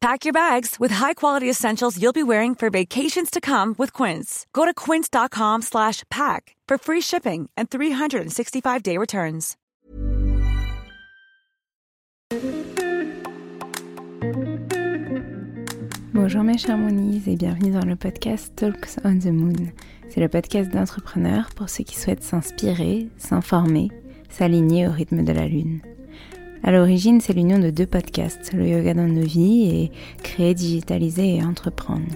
Pack your bags with high-quality essentials you'll be wearing for vacations to come with Quince. Go to quince.com slash pack for free shipping and 365-day returns. Bonjour mes chers Moonies et bienvenue dans le podcast Talks on the Moon. C'est le podcast d'entrepreneurs pour ceux qui souhaitent s'inspirer, s'informer, s'aligner au rythme de la lune. À l'origine, c'est l'union de deux podcasts, le yoga dans nos vies et créer, digitaliser et entreprendre.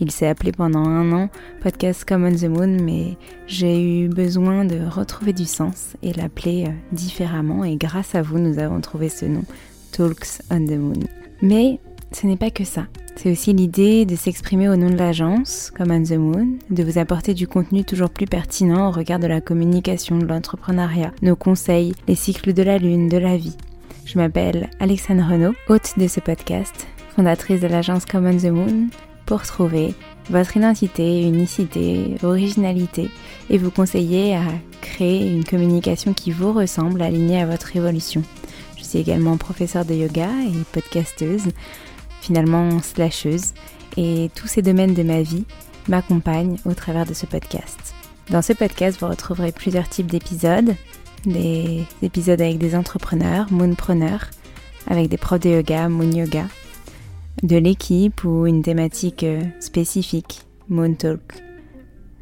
Il s'est appelé pendant un an Podcast Come on the Moon, mais j'ai eu besoin de retrouver du sens et l'appeler euh, différemment et grâce à vous, nous avons trouvé ce nom, Talks on the Moon. Mais ce n'est pas que ça. C'est aussi l'idée de s'exprimer au nom de l'agence, comme on the Moon, de vous apporter du contenu toujours plus pertinent au regard de la communication, de l'entrepreneuriat, nos conseils, les cycles de la lune, de la vie. Je m'appelle Alexandre Renaud, hôte de ce podcast, fondatrice de l'agence Common the Moon, pour trouver votre identité, unicité, originalité et vous conseiller à créer une communication qui vous ressemble, alignée à votre évolution. Je suis également professeure de yoga et podcasteuse, finalement slasheuse, et tous ces domaines de ma vie m'accompagnent au travers de ce podcast. Dans ce podcast, vous retrouverez plusieurs types d'épisodes, des épisodes avec des entrepreneurs, moonpreneurs, avec des profs de yoga, moon yoga, de l'équipe ou une thématique euh, spécifique, moon talk,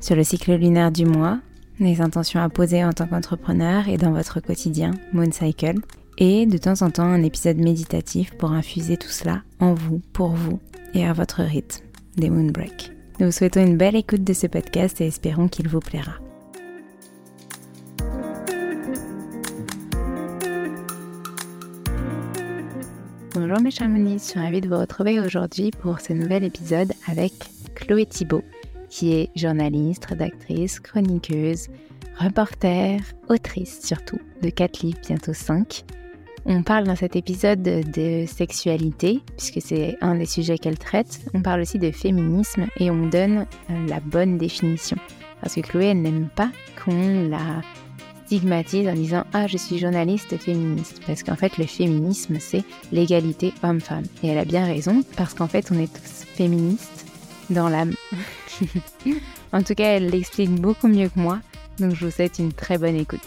sur le cycle lunaire du mois, les intentions à poser en tant qu'entrepreneur et dans votre quotidien, moon cycle, et de temps en temps un épisode méditatif pour infuser tout cela en vous, pour vous et à votre rythme, des moon break. Nous vous souhaitons une belle écoute de ce podcast et espérons qu'il vous plaira. Bonjour mes charmonis, je suis ravie de vous retrouver aujourd'hui pour ce nouvel épisode avec Chloé Thibault, qui est journaliste, rédactrice, chroniqueuse, reporter, autrice surtout, de 4 livres, bientôt 5. On parle dans cet épisode de sexualité, puisque c'est un des sujets qu'elle traite. On parle aussi de féminisme et on donne euh, la bonne définition. Parce que Chloé, elle n'aime pas qu'on la stigmatise en disant Ah, je suis journaliste féministe. Parce qu'en fait, le féminisme, c'est l'égalité homme-femme. Et elle a bien raison, parce qu'en fait, on est tous féministes dans l'âme. en tout cas, elle l'explique beaucoup mieux que moi. Donc, je vous souhaite une très bonne écoute.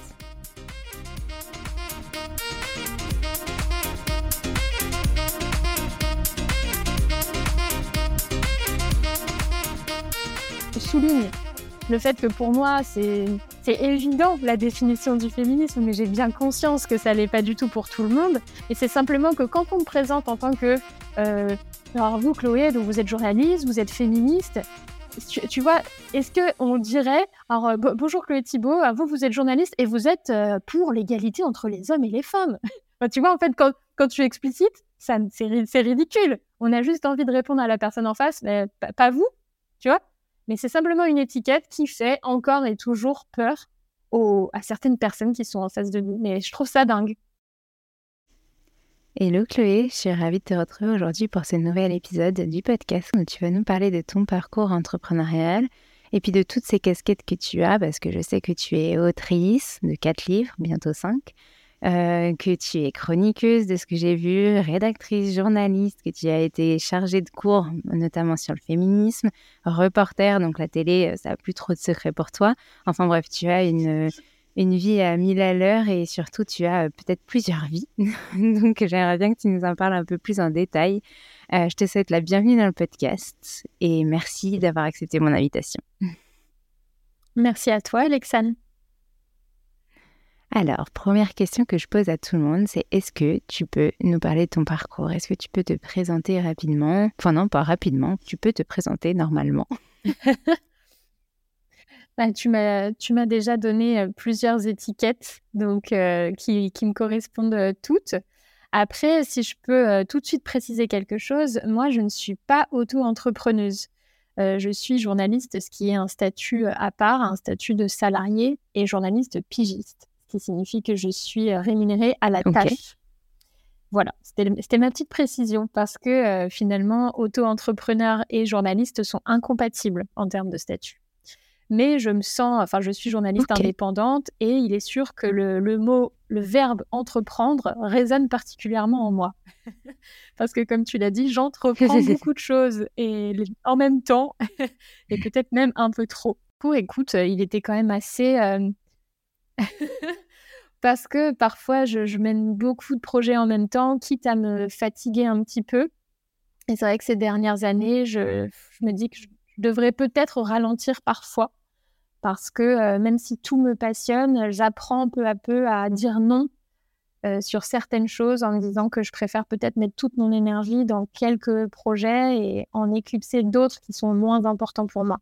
Le fait que pour moi, c'est évident la définition du féminisme, mais j'ai bien conscience que ça n'est pas du tout pour tout le monde. Et c'est simplement que quand on me présente en tant que... Euh, alors vous, Chloé, donc vous êtes journaliste, vous êtes féministe, tu, vois, est-ce qu'on dirait... Alors euh, bonjour Chloé Thibault, vous, vous êtes journaliste et vous êtes euh, pour l'égalité entre les hommes et les femmes. tu vois, en fait, quand, quand tu explicites, c'est, ridicule. On a juste envie de répondre à la personne en face, mais pas vous, tu vois mais c'est simplement une étiquette qui fait encore et toujours peur à certaines personnes qui sont en face de nous. Mais je trouve ça dingue. Hello Chloé, je suis ravie de te retrouver aujourd'hui pour ce nouvel épisode du podcast où tu vas nous parler de ton parcours entrepreneurial et puis de toutes ces casquettes que tu as, parce que je sais que tu es autrice de quatre livres, bientôt cinq, euh, que tu es chroniqueuse de ce que j'ai vu, rédactrice, journaliste, que tu as été chargée de cours, notamment sur le féminisme, reporter, donc la télé, euh, ça n'a plus trop de secrets pour toi. Enfin bref, tu as une, une vie à mille à l'heure et surtout tu as euh, peut-être plusieurs vies. donc j'aimerais bien que tu nous en parles un peu plus en détail. je te souhaite la bienvenue dans le podcast et merci d'avoir accepté mon invitation. Merci à toi, Alexandre. Alors, première question que je pose à tout le monde, c'est est-ce que tu peux nous parler de ton parcours? Est-ce que tu peux te présenter rapidement? Enfin non, pas rapidement, tu peux te présenter normalement. bah, tu m'as déjà donné euh, plusieurs étiquettes donc, euh, qui, qui, me correspondent euh, toutes. Après, si je peux tout de suite préciser quelque chose, moi, je ne suis pas auto-entrepreneuse. je suis journaliste, ce qui est un statut à part, un statut de salarié et journaliste pigiste qui signifie que je suis euh, rémunérée à la tâche. Voilà, c'était ma petite précision parce que euh, finalement, auto-entrepreneur et journaliste sont incompatibles en termes de statut. Mais je me sens, enfin, je suis journaliste indépendante et il est sûr que le, mot, le verbe entreprendre résonne particulièrement en moi. parce que, comme tu l'as dit, j'entreprends beaucoup de choses et en même temps, et peut-être même un peu trop. Pour écoute, euh, il était quand même assez. Parce que parfois, je, mène beaucoup de projets en même temps, quitte à me fatiguer un petit peu. Et c'est vrai que ces dernières années, je, me dis que je devrais peut-être ralentir parfois. Parce que euh, même si tout me passionne, j'apprends peu à peu à dire non euh, sur certaines choses en me disant que je préfère peut-être mettre toute mon énergie dans quelques projets et en éclipser d'autres qui sont moins importants pour moi.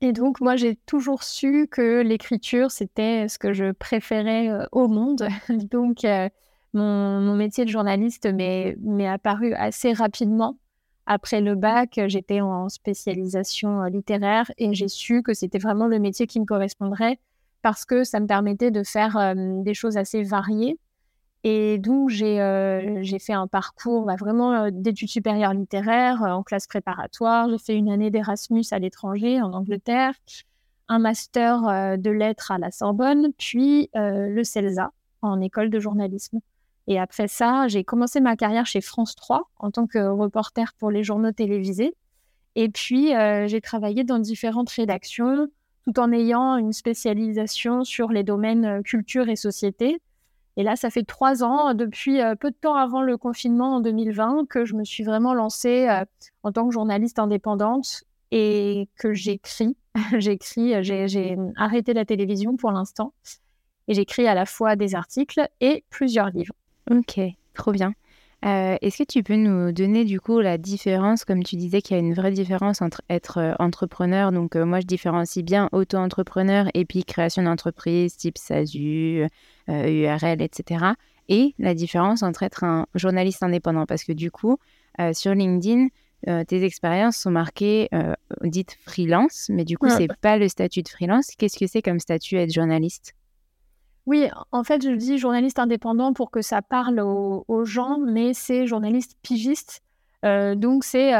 Et donc, moi, j'ai toujours su que l'écriture, c'était ce que je préférais au monde. donc, euh, mon, métier de journaliste m'est apparu assez rapidement. Après le bac, j'étais en spécialisation littéraire et j'ai su que c'était vraiment le métier qui me correspondrait parce que ça me permettait de faire des choses assez variées et donc, euh, j'ai fait un parcours bah, vraiment euh, d'études supérieures littéraires euh, en classe préparatoire. J'ai fait une année d'Erasmus à l'étranger, en Angleterre, un master de lettres à la Sorbonne, puis le CELSA en école de journalisme. Et après ça, j'ai commencé ma carrière chez France 3 en tant que reporter pour les journaux télévisés. Et puis, j'ai travaillé dans différentes rédactions tout en ayant une spécialisation sur les domaines culture et société. Et là, ça fait trois ans, depuis euh, peu de temps avant le confinement en 2020, que je me suis vraiment lancée euh, en tant que journaliste indépendante et que j'écris. j'écris, j'ai arrêté la télévision pour l'instant et j'écris à la fois des articles et plusieurs livres. Ok, trop bien. Euh, est-ce que tu peux nous donner du coup la différence, comme tu disais qu'il y a une vraie différence entre être entrepreneur, donc moi je différencie bien auto-entrepreneur et puis création d'entreprise type SASU, URL, euh, etc. Et la différence entre être un journaliste indépendant, parce que du coup, euh, sur LinkedIn, euh, tes expériences sont marquées dites freelance, mais du coup, c'est pas le statut de freelance. Qu'est-ce que c'est comme statut être journaliste? Oui, en fait, je dis journaliste indépendant pour que ça parle aux, gens, mais c'est journaliste pigiste. donc, c'est,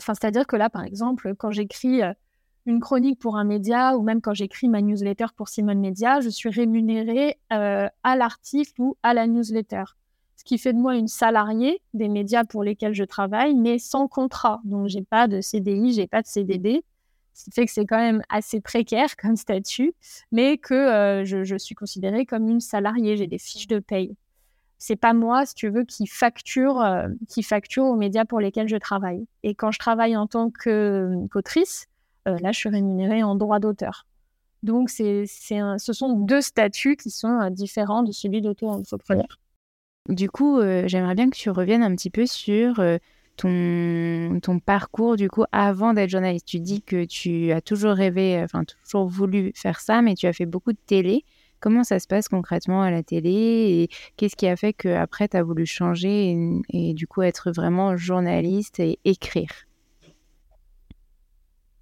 c'est-à-dire que là, par exemple, quand j'écris une chronique pour un média ou même quand j'écris ma newsletter pour Simone Media, je suis rémunérée euh, à l'article ou à la newsletter. Ce qui fait de moi une salariée des médias pour lesquels je travaille, mais sans contrat. Donc, j'ai pas de CDI, j'ai pas de CDD. Ce qui fait que c'est quand même assez précaire comme statut, mais que euh, je, suis considérée comme une salariée. J'ai des fiches de paye. C'est pas moi, si tu veux, qui facture, euh, qui facture aux médias pour lesquels je travaille. Et quand je travaille en tant qu'autrice, euh, là, je suis rémunérée en droit d'auteur. Donc, c'est, ce sont deux statuts qui sont euh, différents de celui d'auto-entrepreneur. Du coup, euh, j'aimerais bien que tu reviennes un petit peu sur ton, ton parcours, du coup, avant d'être journaliste. Tu dis que tu as toujours rêvé, enfin, toujours voulu faire ça, mais tu as fait beaucoup de télé. Comment ça se passe concrètement à la télé et qu'est-ce qui a fait qu'après, tu as voulu changer et, du coup être vraiment journaliste et écrire?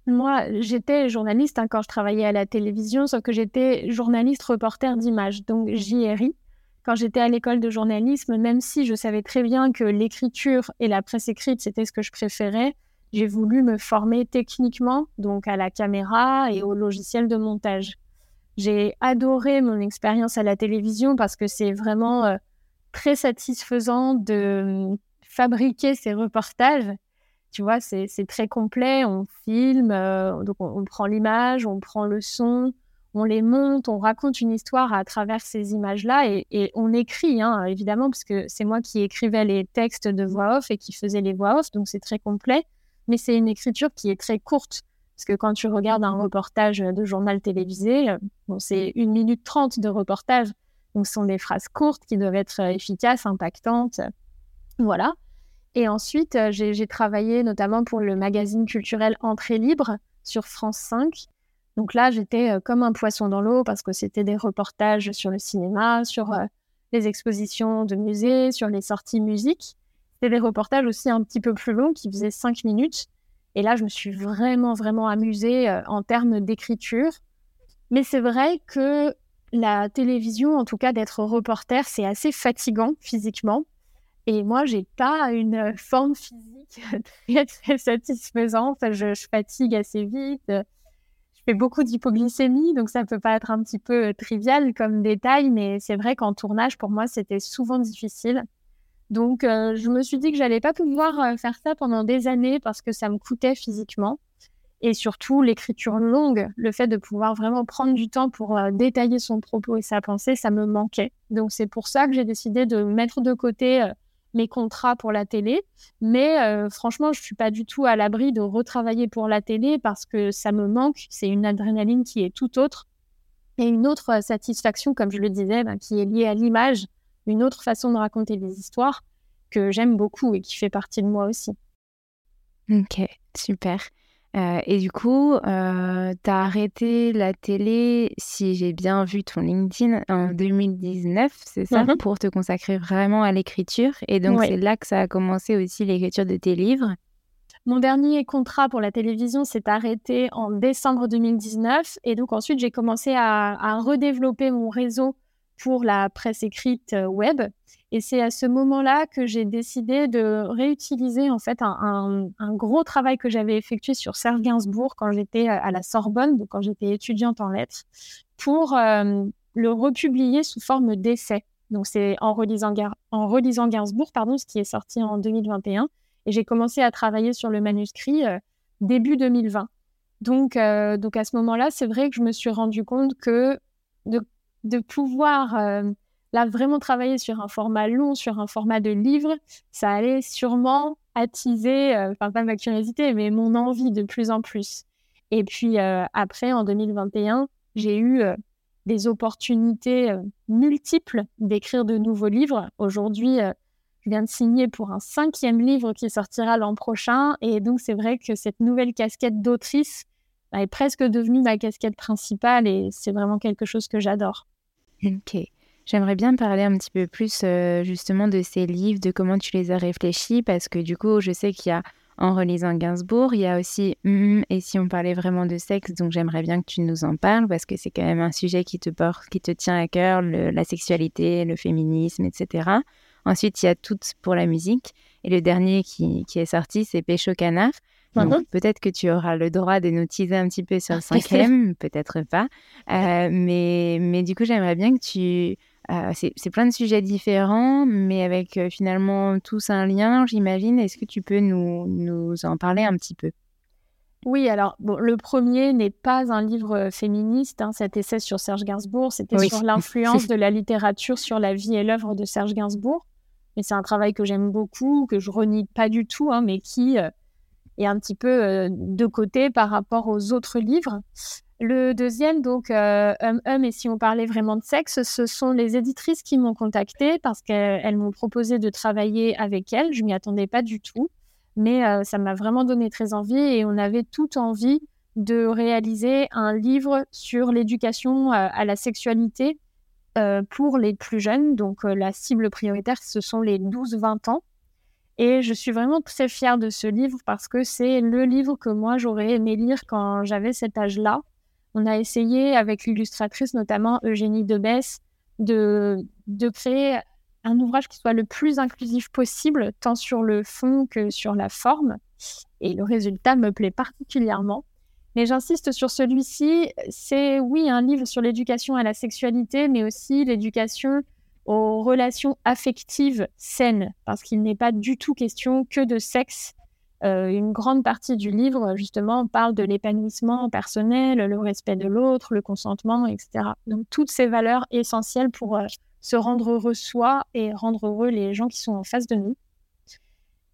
Moi, j'étais journaliste hein, quand je travaillais à la télévision, sauf que j'étais journaliste reporter d'image, donc JRI. Quand j'étais à l'école de journalisme, même si je savais très bien que l'écriture et la presse écrite, c'était ce que je préférais, j'ai voulu me former techniquement, donc à la caméra et au logiciel de montage. J'ai adoré mon expérience à la télévision parce que c'est vraiment euh, très satisfaisant de hum, fabriquer ces reportages. Tu vois, c'est très complet. On filme, euh, donc on, prend l'image, on prend le son, on les monte, on raconte une histoire à travers ces images-là et, on écrit, hein, évidemment, parce que c'est moi qui écrivais les textes de voix off et qui faisais les voix off, donc c'est très complet. Mais c'est une écriture qui est très courte. Parce que quand tu regardes un reportage de journal télévisé, euh, bon, c'est une minute trente de reportage. Donc, ce sont des phrases courtes qui doivent être euh, efficaces, impactantes. Voilà. Et ensuite, euh, j'ai travaillé notamment pour le magazine culturel Entrée libre sur France 5. Donc là, j'étais comme un poisson dans l'eau parce que c'était des reportages sur le cinéma, sur les expositions de musées, sur les sorties musique. C'était des reportages aussi un petit peu plus longs qui faisaient cinq minutes et là, je me suis vraiment, vraiment amusée euh, en termes d'écriture. Mais c'est vrai que la télévision, en tout cas d'être reporter, c'est assez fatigant physiquement. Et moi, j'ai pas une forme physique très, très satisfaisante. Je, je, fatigue assez vite. Beaucoup d'hypoglycémie, donc ça peut pas être un petit peu trivial comme détail, mais c'est vrai qu'en tournage, pour moi, c'était souvent difficile. Donc, euh, je me suis dit que j'allais pas pouvoir euh, faire ça pendant des années parce que ça me coûtait physiquement. Et surtout, l'écriture longue, le fait de pouvoir vraiment prendre du temps pour euh, détailler son propos et sa pensée, ça me manquait. Donc, c'est pour ça que j'ai décidé de mettre de côté mes contrats pour la télé. Mais franchement, je suis pas du tout à l'abri de retravailler pour la télé parce que ça me manque. C'est une adrénaline qui est tout autre. Et une autre satisfaction, comme je le disais, ben, qui est liée à l'image une autre façon de raconter des histoires que j'aime beaucoup et qui fait partie de moi aussi. Ok, super. Euh, et du coup, euh, tu as arrêté la télé, si j'ai bien vu ton LinkedIn, en 2019, c'est ça, mm-hmm. pour te consacrer vraiment à l'écriture. Et donc, c'est là que ça a commencé aussi l'écriture de tes livres. Mon dernier contrat pour la télévision s'est arrêté en décembre 2019. Et donc, ensuite, j'ai commencé à, à redévelopper mon réseau pour la presse écrite euh, web. Et c'est à ce moment-là que j'ai décidé de réutiliser en fait un, gros travail que j'avais effectué sur Serge Gainsbourg quand j'étais euh, à la Sorbonne, donc quand j'étais étudiante en lettres, pour euh, le republier sous forme d'essai. Donc c'est en relisant, en relisant Gainsbourg, pardon, ce qui est sorti en 2021. Et j'ai commencé à travailler sur le manuscrit début 2020. Donc, donc à ce moment-là, c'est vrai que je me suis rendu compte que de de pouvoir euh, là vraiment travailler sur un format long, sur un format de livre, ça allait sûrement attiser, euh, enfin pas ma curiosité, mais mon envie de plus en plus. Et puis euh, après, en 2021, j'ai eu des opportunités multiples d'écrire de nouveaux livres. Aujourd'hui, je viens de signer pour un cinquième livre qui sortira l'an prochain. Et donc, c'est vrai que cette nouvelle casquette d'autrice est presque devenue ma casquette principale et c'est vraiment quelque chose que j'adore. Ok. J'aimerais bien parler un petit peu plus euh, justement de ces livres, de comment tu les as réfléchis, parce que du coup, je sais qu'il y a en relisant Gainsbourg, il y a aussi mm, et si on parlait vraiment de sexe, donc j'aimerais bien que tu nous en parles, parce que c'est quand même un sujet qui te porte, qui te tient à cœur, la sexualité, le féminisme, etc. Ensuite, il y a Toutes pour la musique, et le dernier qui, qui est sorti, c'est Pécho Canaf. Peut-être que tu auras le droit de nous teaser un petit peu sur le cinquième, peut-être pas. Euh, mais, mais du coup, j'aimerais bien que tu... Euh, c'est plein de sujets différents, mais avec euh, finalement tous un lien, j'imagine. Est-ce que tu peux nous, nous en parler un petit peu? Oui, alors bon, le premier n'est pas un livre féministe, hein, cet essai sur Serge Gainsbourg, c'était sur l'influence de la littérature sur la vie et l'œuvre de Serge Gainsbourg. Mais c'est un travail que j'aime beaucoup, que je renie pas du tout, hein, mais qui et un petit peu euh, de côté par rapport aux autres livres. Le deuxième, donc, euh, hum hum, et si on parlait vraiment de sexe, ce sont les éditrices qui m'ont contactée parce qu'elles m'ont proposé de travailler avec elles. Je m'y attendais pas du tout, mais euh, ça m'a vraiment donné très envie et on avait toute envie de réaliser un livre sur l'éducation à la sexualité pour les plus jeunes. Donc, la cible prioritaire, ce sont les 12-20 ans. Et je suis vraiment très fière de ce livre parce que c'est le livre que moi j'aurais aimé lire quand j'avais cet âge-là. On a essayé avec l'illustratrice, notamment Eugénie Debesse, de, de créer un ouvrage qui soit le plus inclusif possible, tant sur le fond que sur la forme. Et le résultat me plaît particulièrement. Mais j'insiste sur celui-ci, c'est oui un livre sur l'éducation à la sexualité, mais aussi l'éducation aux relations affectives saines, parce qu'il n'est pas du tout question que de sexe. Euh, une grande partie du livre, justement, parle de l'épanouissement personnel, le respect de l'autre, le consentement, etc. Donc toutes ces valeurs essentielles pour euh, se rendre heureux soi et rendre heureux les gens qui sont en face de nous.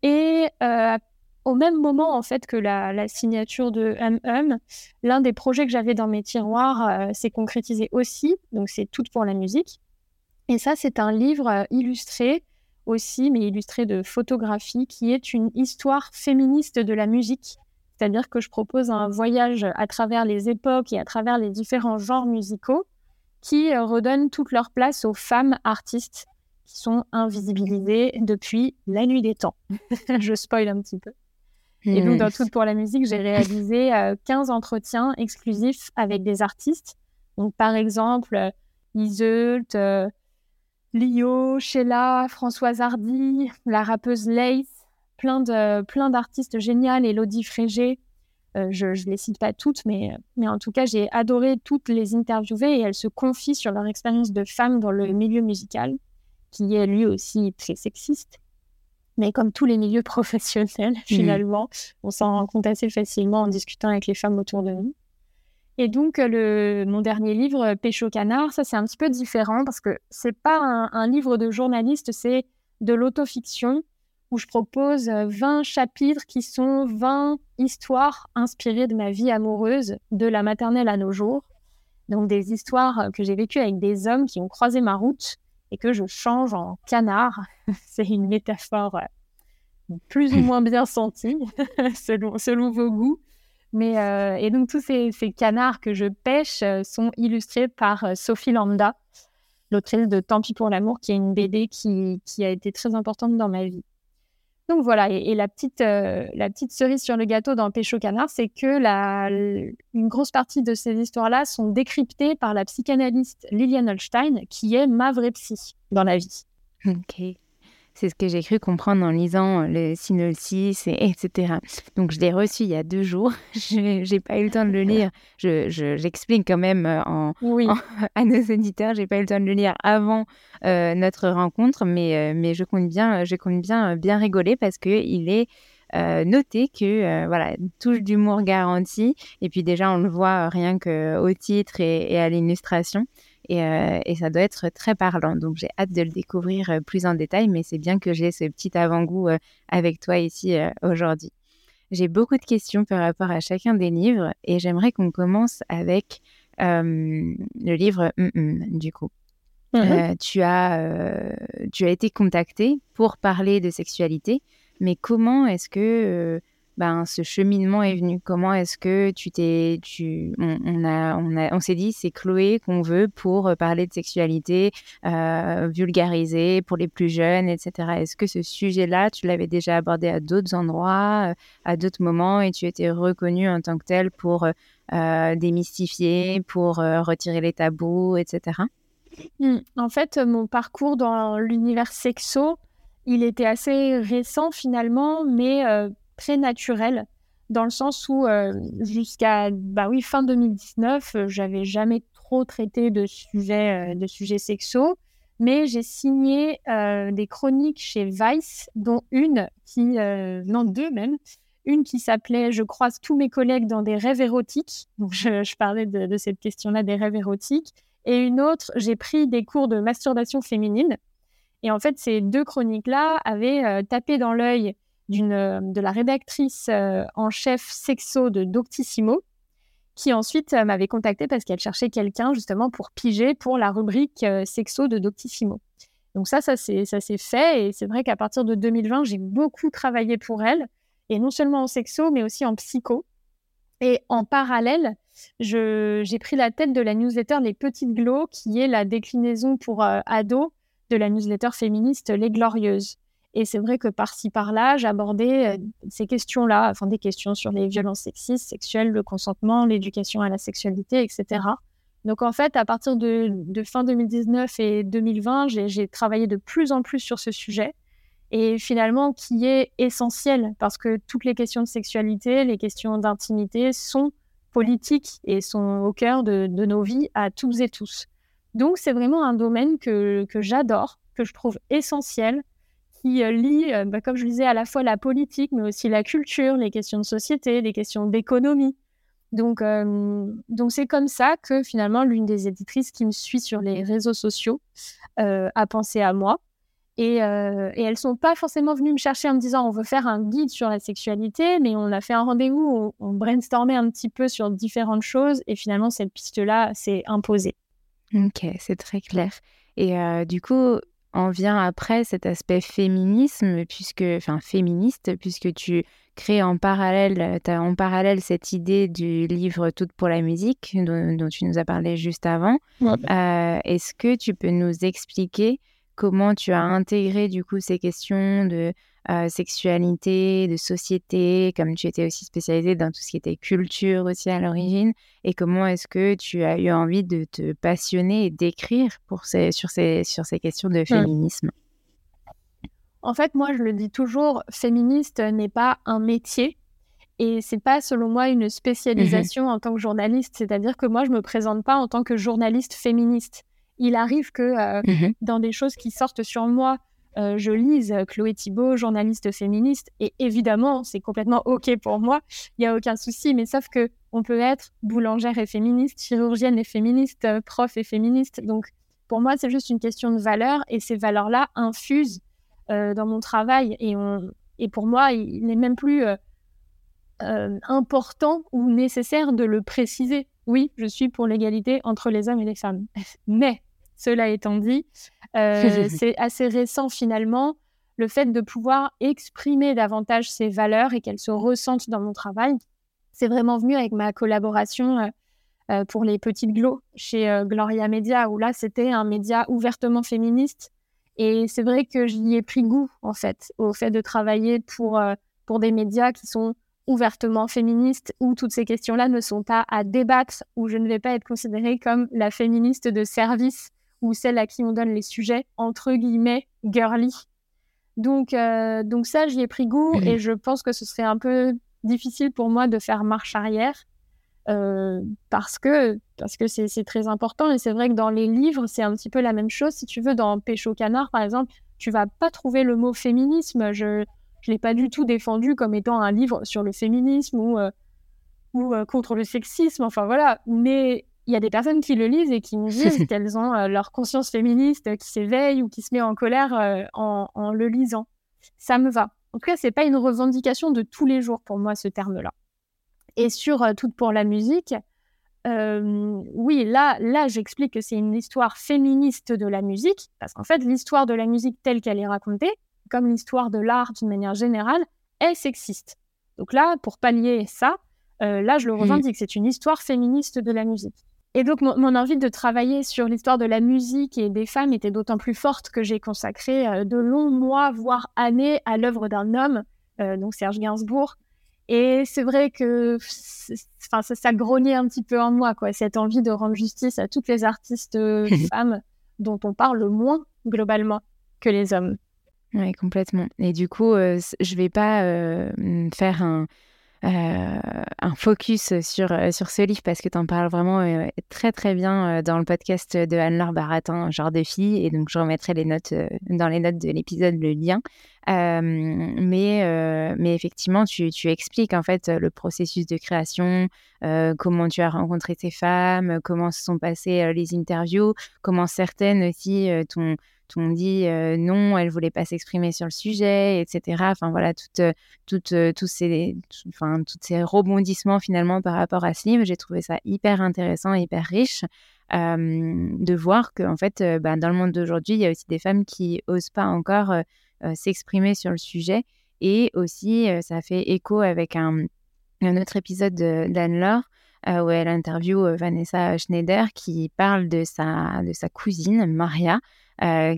Et euh, au même moment en fait que la, signature de MM, l'un des projets que j'avais dans mes tiroirs s'est concrétisé aussi. Donc c'est Tout pour la musique. Et ça, c'est un livre euh, illustré aussi, mais illustré de photographie, qui est une histoire féministe de la musique. C'est-à-dire que je propose un voyage à travers les époques et à travers les différents genres musicaux qui euh, redonnent toute leur place aux femmes artistes qui sont invisibilisées depuis la nuit des temps. je spoil un petit peu. Et donc, dans Tout pour la musique, j'ai réalisé 15 euh, entretiens exclusifs avec des artistes. Donc, par exemple, euh, Iseult, euh, Lio, Sheila, Françoise Hardy, la rappeuse Lace, plein de plein d'artistes géniaux, Elodie Frégé. je ne les cite pas toutes, mais, mais en tout cas, j'ai adoré toutes les interviewer et elles se confient sur leur expérience de femme dans le milieu musical, qui est lui aussi très sexiste mais comme tous les milieux professionnels, mmh. finalement, on s'en rend compte assez facilement en discutant avec les femmes autour de nous. Et donc, le, mon dernier livre, Pêche au canard, ça c'est un petit peu différent parce que c'est pas un, livre de journaliste, c'est de l'autofiction où je propose 20 chapitres qui sont 20 histoires inspirées de ma vie amoureuse, de la maternelle à nos jours. Donc, des histoires que j'ai vécues avec des hommes qui ont croisé ma route et que je change en canard. c'est une métaphore euh, plus ou moins bien sentie selon, selon vos goûts. Mais, euh, et donc tous ces, canards que je pêche euh, sont illustrés par Sophie Lambda, l'autrice de Tant pis pour l'amour, qui est une BD qui, a été très importante dans ma vie. Donc voilà, et, la, petite, euh, la petite cerise sur le gâteau dans Pécho Canard, c'est que la, une grosse partie de ces histoires-là sont décryptées par la psychanalyste Liliane Holstein, qui est ma vraie psy dans la vie. Ok. C'est ce que j'ai cru comprendre en lisant euh, le synopsis, et, etc. Donc, je l'ai reçu il y a deux jours. Je n'ai pas eu le temps de le lire. J'explique je, quand même euh, en, à nos éditeurs. J'ai pas eu le temps de le lire avant euh, notre rencontre, mais, mais je compte bien, je compte bien, bien rigoler parce qu'il est noté que voilà touche d'humour garantie et puis déjà on le voit rien que au titre et à l'illustration euh, et, ça doit être très parlant. Donc j'ai hâte de le découvrir euh, plus en détail, mais c'est bien que j'ai ce petit avant-goût euh, avec toi ici aujourd'hui. J'ai beaucoup de questions par rapport à chacun des livres et j'aimerais qu'on commence avec le livre du coup. Mmh tu, as, tu as été contacté pour parler de sexualité, mais comment est-ce que ben, ce cheminement est venu Comment est-ce que tu t'es, tu, on, a, on, a, on s'est dit c'est Chloé qu'on veut pour euh, parler de sexualité, euh, vulgariser pour les plus jeunes, etc. Est-ce que ce sujet-là, tu l'avais déjà abordé à d'autres endroits, euh, à d'autres moments, et tu étais reconnue en tant que telle pour euh, démystifier, pour retirer les tabous, etc. Mmh. En fait, mon parcours dans l'univers sexo, il était assez récent finalement, mais très naturel dans le sens où euh, jusqu'à bah oui fin 2019 euh, j'avais jamais trop traité de sujets euh, de sujets sexuels mais j'ai signé des chroniques chez Vice dont une qui non deux même une qui s'appelait je croise tous mes collègues dans des rêves érotiques. Donc je, parlais de, de, cette question là des rêves érotiques. Et une autre j'ai pris des cours de masturbation féminine. Et en fait ces deux chroniques là avaient tapé dans l'œil euh, de la rédactrice euh, en chef sexo de Doctissimo, qui ensuite euh, m'avait contacté parce qu'elle cherchait quelqu'un justement pour piger pour la rubrique sexo de Doctissimo. Donc ça, ça s'est fait et c'est vrai qu'à partir de 2020, j'ai beaucoup travaillé pour elle et non seulement en sexo mais aussi en psycho. Et en parallèle, j'ai pris la tête de la newsletter Les Petites Glows, qui est la déclinaison pour ados de la newsletter féministe Les Glorieuses. Et c'est vrai que par-ci, par-là, j'abordais euh, ces questions-là, enfin des questions sur les violences sexistes, sexuelles, le consentement, l'éducation à la sexualité, etc. Donc en fait, à partir de, fin 2019 et 2020, j'ai travaillé de plus en plus sur ce sujet. et finalement qui est essentiel parce que toutes les questions de sexualité, les questions d'intimité sont politiques et sont au cœur de, nos vies à tous et tous. Donc c'est vraiment un domaine que, que j'adore, que je trouve essentiel, qui euh, lie, euh, bah, comme je disais, à la fois la politique, mais aussi la culture, les questions de société, les questions d'économie. Donc, euh, donc c'est comme ça que finalement l'une des éditrices qui me suit sur les réseaux sociaux a pensé à moi et, euh, et, elles sont pas forcément venues me chercher en me disant on veut faire un guide sur la sexualité, mais on a fait un rendez-vous, on, brainstormait un petit peu sur différentes choses et finalement cette piste-là s'est imposée. Ok, c'est très clair. Et du coup, on vient après cet aspect féminisme, puisque, enfin féministe, puisque tu crées en parallèle, as en parallèle cette idée du livre Toute pour la musique dont, tu nous as parlé juste avant. Euh, Est-ce que tu peux nous expliquer comment tu as intégré du coup ces questions de euh, sexualité, de société, comme tu étais aussi spécialisée dans tout ce qui était culture aussi à l'origine, et comment est-ce que tu as eu envie de te passionner et d'écrire pour ces, sur, ces, sur ces questions de mmh. féminisme? En fait, moi, je le dis toujours, féministe n'est pas un métier. Et c'est pas, selon moi, une mmh spécialisation en tant que journaliste. C'est-à-dire que moi, je me présente pas en tant que journaliste féministe il arrive que euh, mmh dans des choses qui sortent sur moi, euh, je lise Chloé Thibault, journaliste féministe, et évidemment, c'est complètement OK pour moi, il n'y a aucun souci, mais sauf que on peut être boulangère et féministe, chirurgienne et féministe, euh, prof et féministe. Donc, pour moi, c'est juste une question de valeur, et ces valeurs-là infusent dans mon travail, et pour moi, il n'est même plus important ou nécessaire de le préciser. Oui, je suis pour l'égalité entre les hommes et les femmes. Mais cela étant dit, euh, c'est assez récent finalement le fait de pouvoir exprimer davantage ces valeurs et qu'elles se ressentent dans mon travail. C'est vraiment venu avec ma collaboration euh, euh, pour les petites glos chez Gloria Media, où là, c'était un média ouvertement féministe. Et c'est vrai que j'y ai pris goût, en fait, au fait de travailler pour, pour des médias qui sont ouvertement féministes, où toutes ces questions-là ne sont pas à débattre, où je ne vais pas être considérée comme la féministe de service ou celle à qui on donne les sujets entre guillemets girly. Donc, euh, donc ça, j'y ai pris goût et je pense que ce serait un peu difficile pour moi de faire marche arrière euh, parce que parce que c'est très important et c'est vrai que dans les livres c'est un petit peu la même chose. Si tu veux, dans Pécho canard par exemple, tu vas pas trouver le mot féminisme. Je je l'ai pas du tout défendu comme étant un livre sur le féminisme ou euh, ou contre le sexisme. Enfin voilà, mais il y a des personnes qui le lisent et qui me disent qu'elles ont euh, leur conscience féministe qui s'éveille ou qui se met en colère euh, en, le lisant. Ça me va. En tout cas, c'est pas une revendication de tous les jours pour moi ce terme-là. Et sur euh, Toute pour la musique, oui, là, là, j'explique que c'est une histoire féministe de la musique, parce qu'en fait, l'histoire de la musique telle qu'elle est racontée, comme l'histoire de l'art d'une manière générale, est sexiste. Donc là, pour pallier ça, là, je le mmh. revendique, c'est une histoire féministe de la musique. Et donc, mon, envie de travailler sur l'histoire de la musique et des femmes était d'autant plus forte que j'ai consacré euh, de longs mois, voire années, à l'œuvre d'un homme, euh, donc Serge Gainsbourg. Et c'est vrai que enfin, ça, ça, grognait un petit peu en moi, quoi, cette envie de rendre justice à toutes les artistes euh, femmes dont on parle moins globalement que les hommes. Oui, complètement. Et du coup, je vais pas faire un, un focus sur, euh, sur ce livre parce que tu en parles vraiment euh, très très bien dans le podcast de Anne-Laure Baratin, Genre de fille, et donc je remettrai les notes, dans les notes de l'épisode le lien. mais, mais effectivement, tu, tu, expliques en fait le processus de création, comment tu as rencontré ces femmes, comment se sont passées les interviews, comment certaines aussi t'ont on dit non, elle voulait pas s'exprimer sur le sujet, etc. Enfin voilà, toutes, toutes, tous ces, enfin, ces rebondissements finalement par rapport à ce livre, j'ai trouvé ça hyper intéressant, hyper riche. de voir que en fait, bah, dans le monde d'aujourd'hui, il y a aussi des femmes qui osent pas encore s'exprimer sur le sujet. Et aussi, ça fait écho avec un, autre épisode d'Anne-Laure où elle interviewe Vanessa Schneider qui parle de sa, de sa cousine Maria, euh,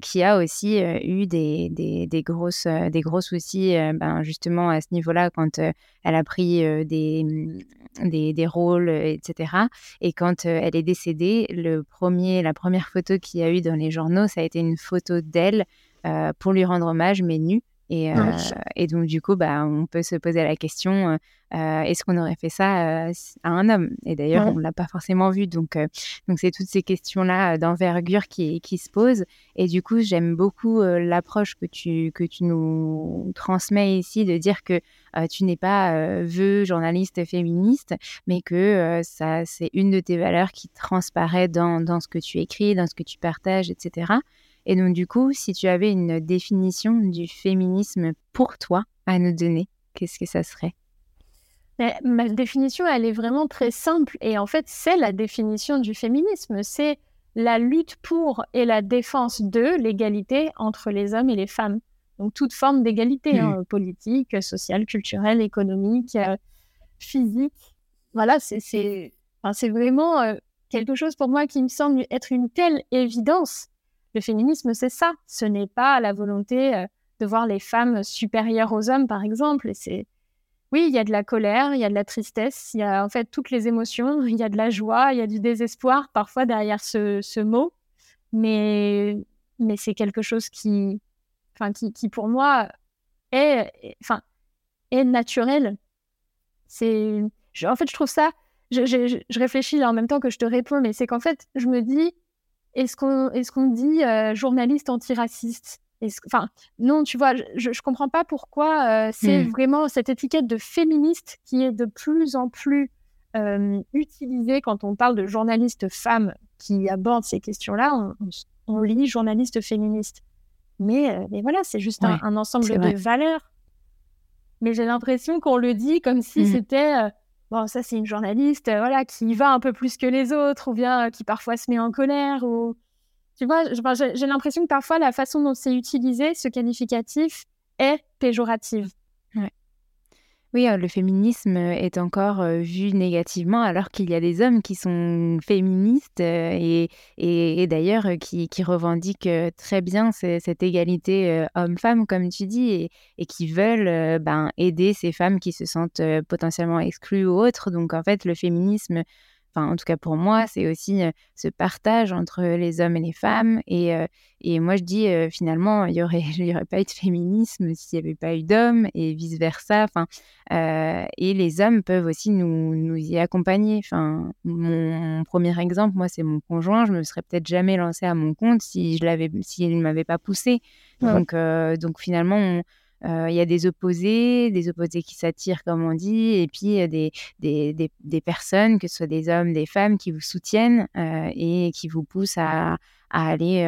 qui a aussi euh, eu des, des, des grosses, euh, des gros soucis ben, justement à ce niveau-là quand elle a pris des, des, des, rôles, etc. Et quand elle est décédée, le premier, la première photo qu'il y a eu dans les journaux, ça a été une photo d'elle pour lui rendre hommage, mais nue. Et, et, donc, du coup, bah, on peut se poser la question est-ce qu'on aurait fait ça à un homme? Et d'ailleurs, on ne l'a pas forcément vu. Donc, donc c'est toutes ces questions-là d'envergure qui, qui, se posent. Et du coup, j'aime beaucoup l'approche que tu, que tu nous transmets ici de dire que tu n'es pas vœu journaliste féministe, mais que ça, c'est une de tes valeurs qui transparaît dans, dans ce que tu écris, dans ce que tu partages, etc. Et donc, du coup, si tu avais une définition du féminisme pour toi à nous donner, qu'est-ce que ça serait? Ma définition, elle est vraiment très simple. Et en fait, c'est la définition du féminisme. C'est la lutte pour et la défense de l'égalité entre les hommes et les femmes. Donc, toute forme d'égalité, hein, politique, sociale, culturelle, économique, euh, physique. Voilà, c'est enfin, vraiment euh, quelque chose pour moi qui me semble être une telle évidence le féminisme, c'est ça. Ce n'est pas la volonté euh, de voir les femmes supérieures aux hommes, par exemple. c'est oui, il y a de la colère, il y a de la tristesse, il y a en fait toutes les émotions, il y a de la joie, il y a du désespoir parfois derrière ce, mot, mais mais c'est quelque chose qui, enfin qui, qui, pour moi est, enfin est naturel. C'est, en fait, je trouve ça. Je, je, réfléchis là en même temps que je te réponds, mais c'est qu'en fait, je me dis, est-ce qu'on est qu'on dit euh, journaliste antiraciste? Enfin, non, tu vois, je ne comprends pas pourquoi euh, c'est hmm. vraiment cette étiquette de féministe qui est de plus en plus euh, utilisée quand on parle de journalistes femmes qui abordent ces questions-là. On, lit journaliste féministe. Mais, mais voilà, c'est juste un, ensemble de valeurs. Mais j'ai l'impression qu'on le dit comme si hmm. c'était bon, ça c'est une journaliste, euh, voilà, qui va un peu plus que les autres, ou bien euh, qui parfois se met en colère, ou tu vois, j'ai l'impression que parfois la façon dont c'est utilisé, ce qualificatif, est péjorative. Oui, le féminisme est encore vu négativement alors qu'il y a des hommes qui sont féministes et, et, d'ailleurs qui, qui, revendiquent très bien cette égalité homme-femme, comme tu dis, et, et qui veulent ben, aider ces femmes qui se sentent potentiellement exclues ou autres. Donc en fait, le féminisme enfin en tout cas pour moi, c'est aussi ce partage entre les hommes et les femmes. Et, et moi, je dis finalement, il n'y aurait, y aurait pas eu de féminisme s'il n'y avait pas eu d'hommes et vice-versa. Enfin, et les hommes peuvent aussi nous, nous y accompagner. Enfin, mon, premier exemple, moi, c'est mon conjoint. Je me serais peut-être jamais lancée à mon compte si je l'avais, s'il ne m'avait pas poussée. Donc, donc finalement, il y a des opposés, des opposés qui s'attirent, comme on dit, et puis des, des, des, des, personnes, que ce soit des hommes, des femmes, qui vous soutiennent et qui vous poussent à, aller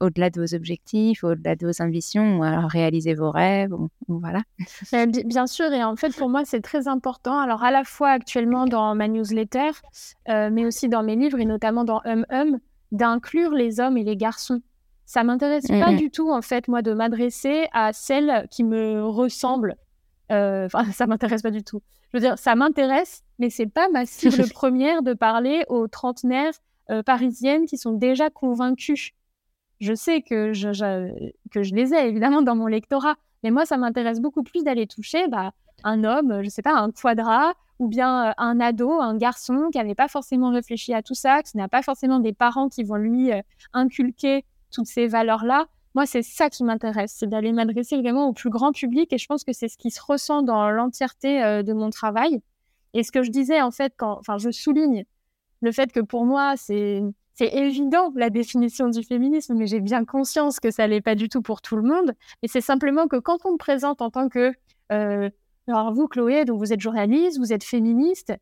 au-delà de vos objectifs, au-delà de vos ambitions, ou à réaliser vos rêves. voilà. Bien sûr, et en fait, pour moi, c'est très important. Alors, à la fois actuellement dans ma newsletter, mais aussi dans mes livres, et notamment dans Hum Hum, d'inclure les hommes et les garçons ça m'intéresse pas du tout, en fait, moi, de m'adresser à celles qui me ressemblent. Euh, enfin, ça m'intéresse pas du tout. Je veux dire, ça m'intéresse, mais c'est pas ma cible première de parler aux trentenaires euh, parisiennes qui sont déjà convaincues. Je sais que je, que je les ai, évidemment, dans mon lectorat. Mais moi, ça m'intéresse beaucoup plus d'aller toucher bah, un homme, je sais pas, un quadra, ou bien euh, un ado, un garçon qui n'avait pas forcément réfléchi à tout ça, qui n'a pas forcément des parents qui vont lui inculquer toutes ces valeurs-là, moi, c'est ça qui m'intéresse, c'est d'aller m'adresser vraiment au plus grand public et je pense que c'est ce qui se ressent dans l'entièreté euh, de mon travail. Et ce que je disais, en fait, quand, enfin, je souligne le fait que pour moi, c'est, évident la définition du féminisme, mais j'ai bien conscience que ça l'est pas du tout pour tout le monde. Et c'est simplement que quand on me présente en tant que, euh, alors vous, Chloé, donc vous êtes journaliste, vous êtes féministe,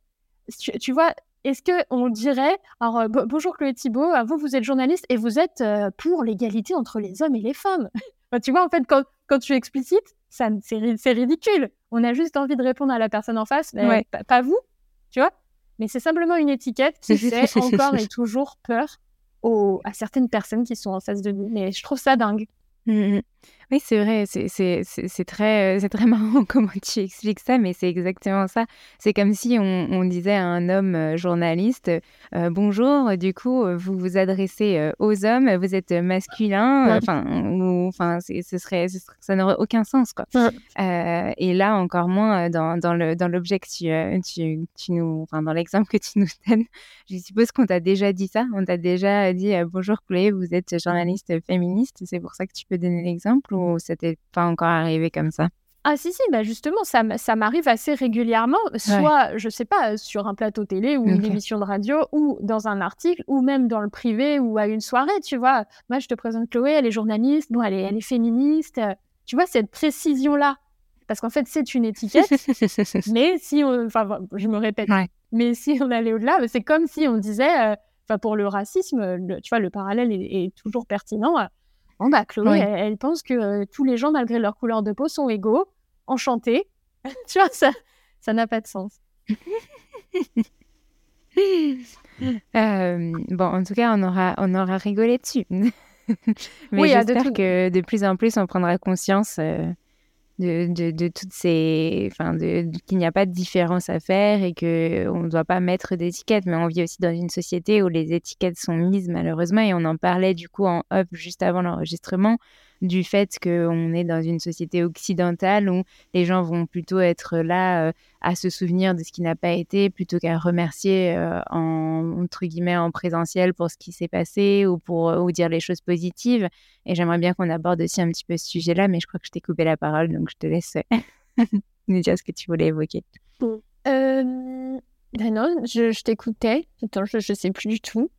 tu vois, est-ce qu'on dirait, alors euh, bonjour Chloé Thibault, euh, vous, vous êtes journaliste et vous êtes euh, pour l'égalité entre les hommes et les femmes. tu vois, en fait, quand, quand tu explicites, ça, c'est, ridicule. On a juste envie de répondre à la personne en face, mais pas, vous, tu vois. Mais c'est simplement une étiquette qui fait encore et toujours peur aux, à certaines personnes qui sont en face de nous. Mais je trouve ça dingue. Mmh oui, c'est vrai, c'est très, c'est très marrant comment tu expliques ça, mais c'est exactement ça. C'est comme si on, disait à un homme euh, journaliste, euh, bonjour, du coup, euh, vous vous adressez aux hommes, vous êtes masculin, enfin, ou enfin, ce serait, ça n'aurait aucun sens, quoi. Euh, et là, encore moins dans, dans le dans l'objet que tu, tu, tu, nous, enfin, dans l'exemple que tu nous donnes. Je suppose qu'on t'a déjà dit ça. On t'a déjà dit bonjour Chloé, vous êtes journaliste féministe. C'est pour ça que tu peux donner l'exemple ou ça t'est pas encore arrivé comme ça? Ah si, si, bah justement, ça, ça m'arrive assez régulièrement, soit, je sais pas, sur un plateau télé ou une émission de radio, ou dans un article, ou même dans le privé ou à une soirée, tu vois. Moi, je te présente Chloé, elle est journaliste, bon, elle est, elle est féministe. Tu vois, cette précision-là, parce qu'en fait, c'est une étiquette, mais si on... Enfin, je me répète, mais si on allait au-delà, c'est comme si on disait, euh, enfin, pour le racisme, tu vois, le parallèle est, toujours pertinent. Bon, bah, Chloé, elle, pense que euh, tous les gens, malgré leur couleur de peau, sont égaux enchantée. tu vois, ça ça n'a pas de sens. Euh, bon, en tout cas, on aura, on aura rigolé dessus. Mais oui, j'espère que de plus en plus, on prendra conscience euh, de, de, de, toutes ces... Enfin, qu'il n'y a pas de différence à faire et qu'on ne doit pas mettre d'étiquettes. Mais on vit aussi dans une société où les étiquettes sont mises, malheureusement. Et on en parlait, du coup, en up juste avant l'enregistrement du fait qu'on est dans une société occidentale où les gens vont plutôt être là euh, à se souvenir de ce qui n'a pas été plutôt qu'à remercier euh, en, entre guillemets en présentiel pour ce qui s'est passé ou pour ou dire les choses positives. Et j'aimerais bien qu'on aborde aussi un petit peu ce sujet-là, mais je crois que je t'ai coupé la parole, donc je te laisse nous dire ce que tu voulais évoquer. Euh, ben non, je, t'écoutais. Attends, je ne sais plus du tout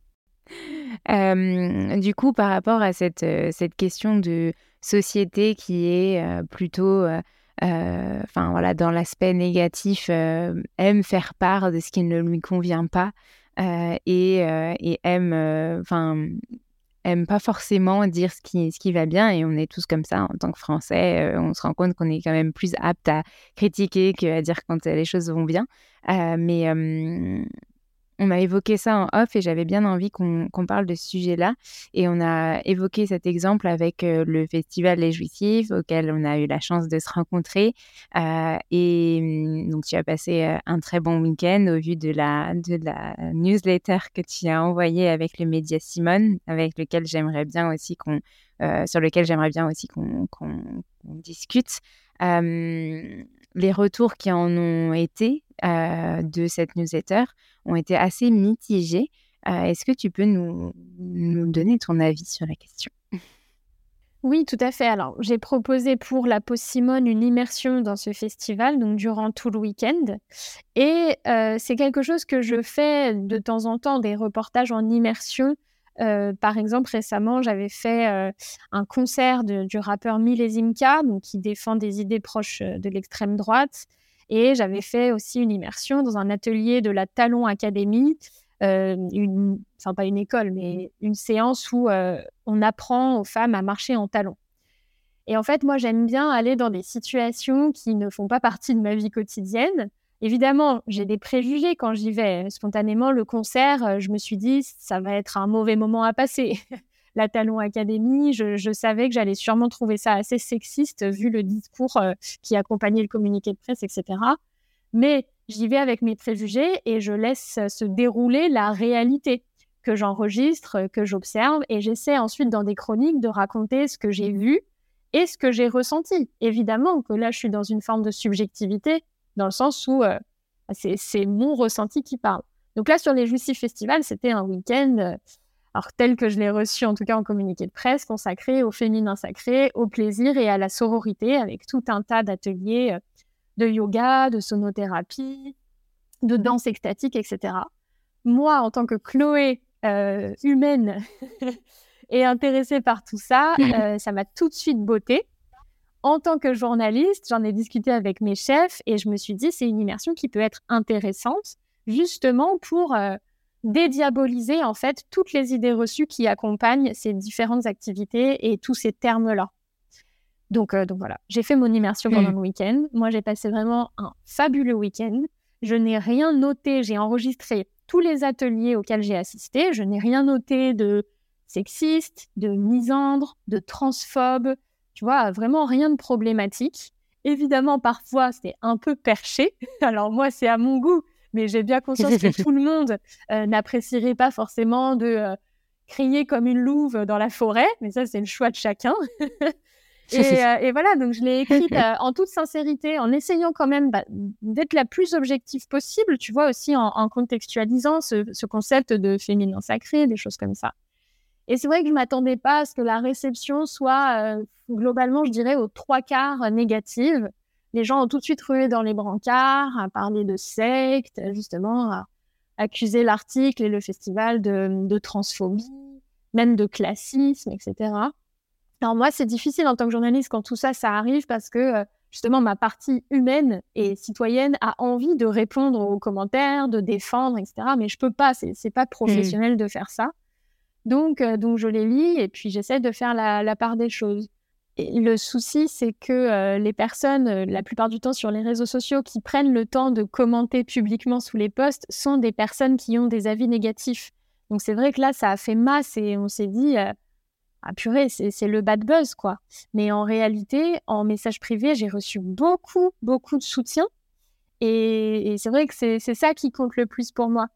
du coup, par rapport à cette, cette question de société qui est plutôt, enfin voilà, dans l'aspect négatif, aime faire part de ce qui ne lui convient pas et, aime, enfin aime pas forcément dire ce qui, ce qui va bien et on est tous comme ça en tant que Français. on se rend compte qu'on est quand même plus apte à critiquer qu'à dire quand les choses vont bien. mais on a évoqué ça en off et j'avais bien envie qu'on parle de ce sujet-là. Et on a évoqué cet exemple avec euh, le festival Les Jouissifs auquel on a eu la chance de se rencontrer. Euh, et mm, donc, tu as passé euh, un très bon week-end au vu de la, de la newsletter que tu as envoyée avec le média Simone, avec lequel j'aimerais bien aussi qu'on, sur lequel j'aimerais bien aussi qu'on discute. les retours qui en ont été de cette newsletter ont été assez mitigés. Euh, est-ce que tu peux nous, donner ton avis sur la question? Oui, tout à fait. Alors, j'ai proposé pour la pause Simone une immersion dans ce festival, donc durant tout le week-end. Et euh, c'est quelque chose que je fais de temps en temps, des reportages en immersion. Euh, par exemple, récemment, j'avais fait un concert du rappeur Milezimka, donc qui défend des idées proches de l'extrême droite. Et j'avais fait aussi une immersion dans un atelier de la Talon Academy, euh, une, enfin pas une école, mais une séance où euh, on apprend aux femmes à marcher en talons. Et en fait, moi, j'aime bien aller dans des situations qui ne font pas partie de ma vie quotidienne. Évidemment, j'ai des préjugés quand j'y vais. Spontanément, le concert, euh, je me suis dit, ça va être un mauvais moment à passer. la Talon Academy, je, savais que j'allais sûrement trouver ça assez sexiste vu le discours euh, qui accompagnait le communiqué de presse, etc. Mais j'y vais avec mes préjugés et je laisse se dérouler la réalité que j'enregistre, que j'observe et j'essaie ensuite dans des chroniques de raconter ce que j'ai vu et ce que j'ai ressenti. Évidemment que là, je suis dans une forme de subjectivité dans le sens où euh, c'est mon ressenti qui parle. Donc là, sur les Jouissifs Festival, c'était un week-end euh, alors tel que je l'ai reçu en tout cas en communiqué de presse, consacré au féminin sacré, au plaisir et à la sororité, avec tout un tas d'ateliers euh, de yoga, de sonothérapie, de danse extatique, etc. Moi, en tant que Chloé euh, humaine et intéressée par tout ça, euh, ça m'a tout de suite beauté. En tant que journaliste, j'en ai discuté avec mes chefs et je me suis dit c'est une immersion qui peut être intéressante justement pour dédiaboliser en fait toutes les idées reçues qui accompagnent ces différentes activités et tous ces termes-là. Donc, euh, donc voilà, j'ai fait mon immersion pendant mmh. le week-end. Moi, j'ai passé vraiment un fabuleux week-end. Je n'ai rien noté, j'ai enregistré tous les ateliers auxquels j'ai assisté. Je n'ai rien noté de sexiste, de misandre, de transphobe. Tu vois, vraiment rien de problématique. Évidemment, parfois, c'est un peu perché. Alors moi, c'est à mon goût mais j'ai bien conscience que tout le monde euh, n'apprécierait pas forcément de euh, crier comme une louve dans la forêt, mais ça, c'est le choix de chacun. Euh, et, voilà, donc je l'ai écrite en toute sincérité, en essayant quand même bah, d'être la plus objective possible, tu vois, aussi en, contextualisant ce, concept de féminin sacré, des choses comme ça. Et c'est vrai que je m'attendais pas à ce que la réception soit globalement, je dirais, aux trois quarts négative. Les gens ont tout de suite rué dans les brancards, à parler de secte, justement, à accuser l'article et le festival de, de transphobie, même de classisme, etc. Alors moi, c'est difficile en tant que journaliste quand tout ça, ça arrive parce que euh, justement ma partie humaine et citoyenne a envie de répondre aux commentaires, de défendre, etc. Mais je peux pas, c'est pas mmh. professionnel de faire ça. Donc, euh, donc je les lis et puis j'essaie de faire la, part des choses. Et le souci, c'est que euh, les personnes, la plupart du temps sur les réseaux sociaux, qui prennent le temps de commenter publiquement sous les posts, sont des personnes qui ont des avis négatifs. Donc c'est vrai que là, ça a fait masse et on s'est dit, ah purée, c'est le bad buzz, quoi. Mais en réalité, en message privé, j'ai reçu beaucoup, beaucoup de soutien. Et, c'est vrai que c'est ça qui compte le plus pour moi.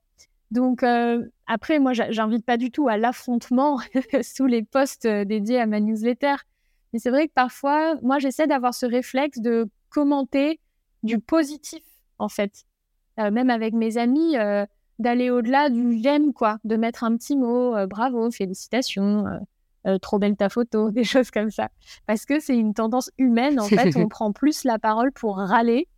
Donc euh, après, moi, j'invite pas du tout à l'affrontement sous les posts euh, dédiés à ma newsletter. Mais c'est vrai que parfois, moi, j'essaie d'avoir ce réflexe de commenter du positif, en fait. Euh, même avec mes amis, d'aller au-delà du j'aime, quoi. De mettre un petit mot, bravo, félicitations euh, trop belle ta photo, des choses comme ça. Parce que c'est une tendance humaine, en fait, on prend plus la parole pour râler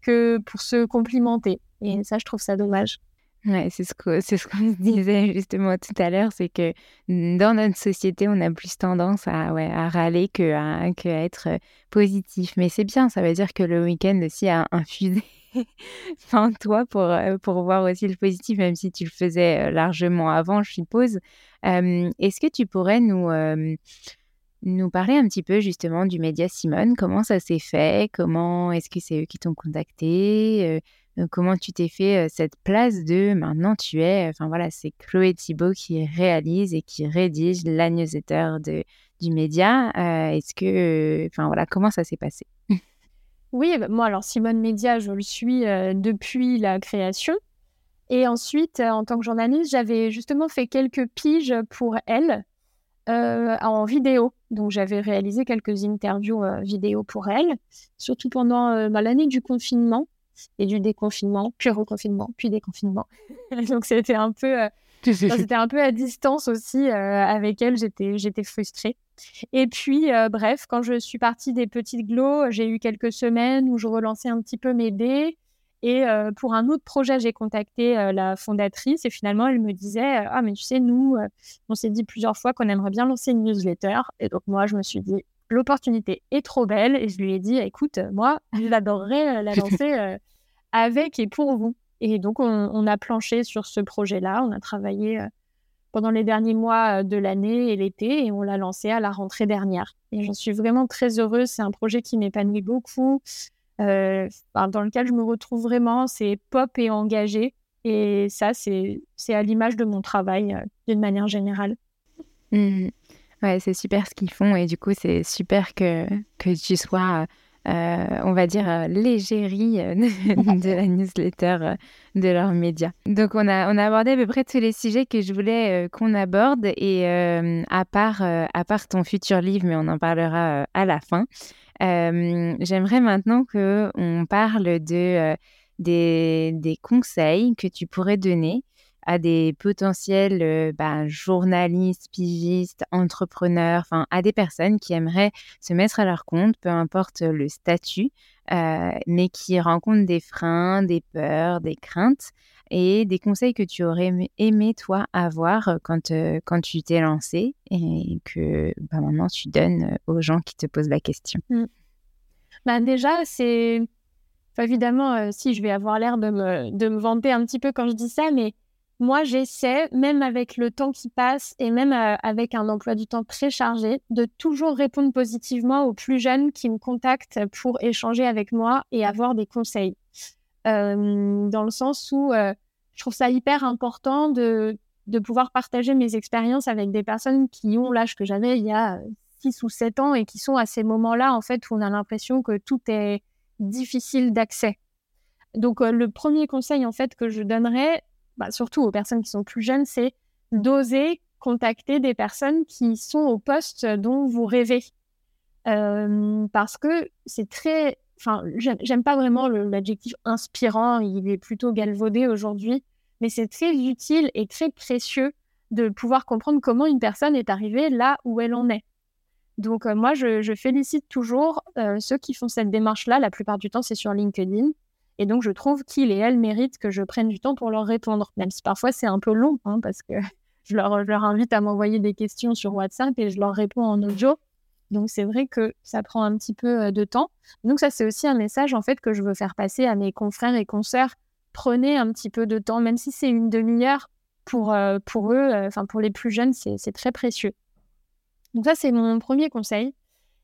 que pour se complimenter. Et ça, je trouve ça dommage. Ouais, c'est ce qu'on ce se disait justement tout à l'heure, c'est que dans notre société, on a plus tendance à, ouais, à râler que à, que être positif. Mais c'est bien, ça veut dire que le week-end aussi a infusé en toi pour, pour voir aussi le positif, même si tu le faisais largement avant, je suppose. Est-ce que tu pourrais nous, nous parler un petit peu justement du média Simone? Comment ça s'est fait? Comment est-ce que c'est eux qui t'ont contacté? Comment tu t'es fait cette place de maintenant tu es, enfin voilà, c'est Chloé Thibault qui réalise et qui rédige la du média. est-ce que, enfin voilà, comment ça s'est passé? Oui, bah, moi alors Simone Média, je le suis depuis la création. Et ensuite, en tant que journaliste, j'avais justement fait quelques piges pour elle en vidéo. Donc, j'avais réalisé quelques interviews vidéo pour elle, surtout pendant bah, l'année du confinement et du déconfinement, puis reconfinement, puis déconfinement. Donc, c'était un peu, c'était un peu à distance aussi avec elle. J'étais, j'étais frustrée. Et puis, bref, quand je suis partie des petites glows, j'ai eu quelques semaines où je relançais un petit peu mes dés. Et euh, pour un autre projet, j'ai contacté euh, la fondatrice et finalement, elle me disait Ah, mais tu sais, nous, euh, on s'est dit plusieurs fois qu'on aimerait bien lancer une newsletter. Et donc, moi, je me suis dit L'opportunité est trop belle. Et je lui ai dit Écoute, moi, j'adorerais la lancer avec et pour vous. Et donc, on, on, a planché sur ce projet-là. On a travaillé pendant les derniers mois de l'année et l'été et on l'a lancé à la rentrée dernière. Et j'en suis vraiment très heureuse. C'est un projet qui m'épanouit beaucoup. Euh, dans lequel je me retrouve vraiment, c'est pop et engagé. Et ça, c'est à l'image de mon travail euh, d'une manière générale. Mmh. Ouais, c'est super ce qu'ils font et du coup, c'est super que, que tu sois, euh, on va dire, l'égérie de, la newsletter de leurs médias. Donc, on a, on a abordé à peu près tous les sujets que je voulais qu'on aborde et à, part, à part ton futur livre, mais on en parlera à la fin. J'aimerais maintenant qu'on parle de, des, des, conseils que tu pourrais donner à des potentiels bah, journalistes, pigistes, entrepreneurs, enfin à des personnes qui aimeraient se mettre à leur compte, peu importe le statut, mais qui rencontrent des freins, des peurs, des craintes et des conseils que tu aurais aimé, toi, avoir quand, quand tu t'es lancé et que bah, maintenant tu donnes aux gens qui te posent la question mmh. bah, Déjà, c'est. évidemment, si je vais avoir l'air de me, de me vanter un petit peu quand je dis ça, mais moi, j'essaie, même avec le temps qui passe et même avec un emploi du temps très chargé, de toujours répondre positivement aux plus jeunes qui me contactent pour échanger avec moi et avoir des conseils. dans le sens où je trouve ça hyper important de, de pouvoir partager mes expériences avec des personnes qui ont l'âge que j'avais il y a 6 ou 7 ans et qui sont à ces moments-là, en fait, où on a l'impression que tout est difficile d'accès. Donc, euh, le premier conseil, en fait, que je donnerais, bah, surtout aux personnes qui sont plus jeunes, c'est d'oser contacter des personnes qui sont au poste dont vous rêvez. Euh, parce que c'est très. Enfin, j'aime pas vraiment l'adjectif inspirant, il est plutôt galvaudé aujourd'hui, mais c'est très utile et très précieux de pouvoir comprendre comment une personne est arrivée là où elle en est. Donc, euh, moi, je, félicite toujours euh, ceux qui font cette démarche-là. La plupart du temps, c'est sur LinkedIn. Et donc, je trouve qu'ils et elles méritent que je prenne du temps pour leur répondre, même si parfois c'est un peu long, hein, parce que je leur, invite à m'envoyer des questions sur WhatsApp et je leur réponds en audio. Donc, c'est vrai que ça prend un petit peu euh, de temps. Donc, ça, c'est aussi un message, en fait, que je veux faire passer à mes confrères et consoeurs. Prenez un petit peu de temps, même si c'est une demi-heure, pour, pour eux, enfin, pour les plus jeunes, c'est très précieux. Donc ça, c'est mon premier conseil.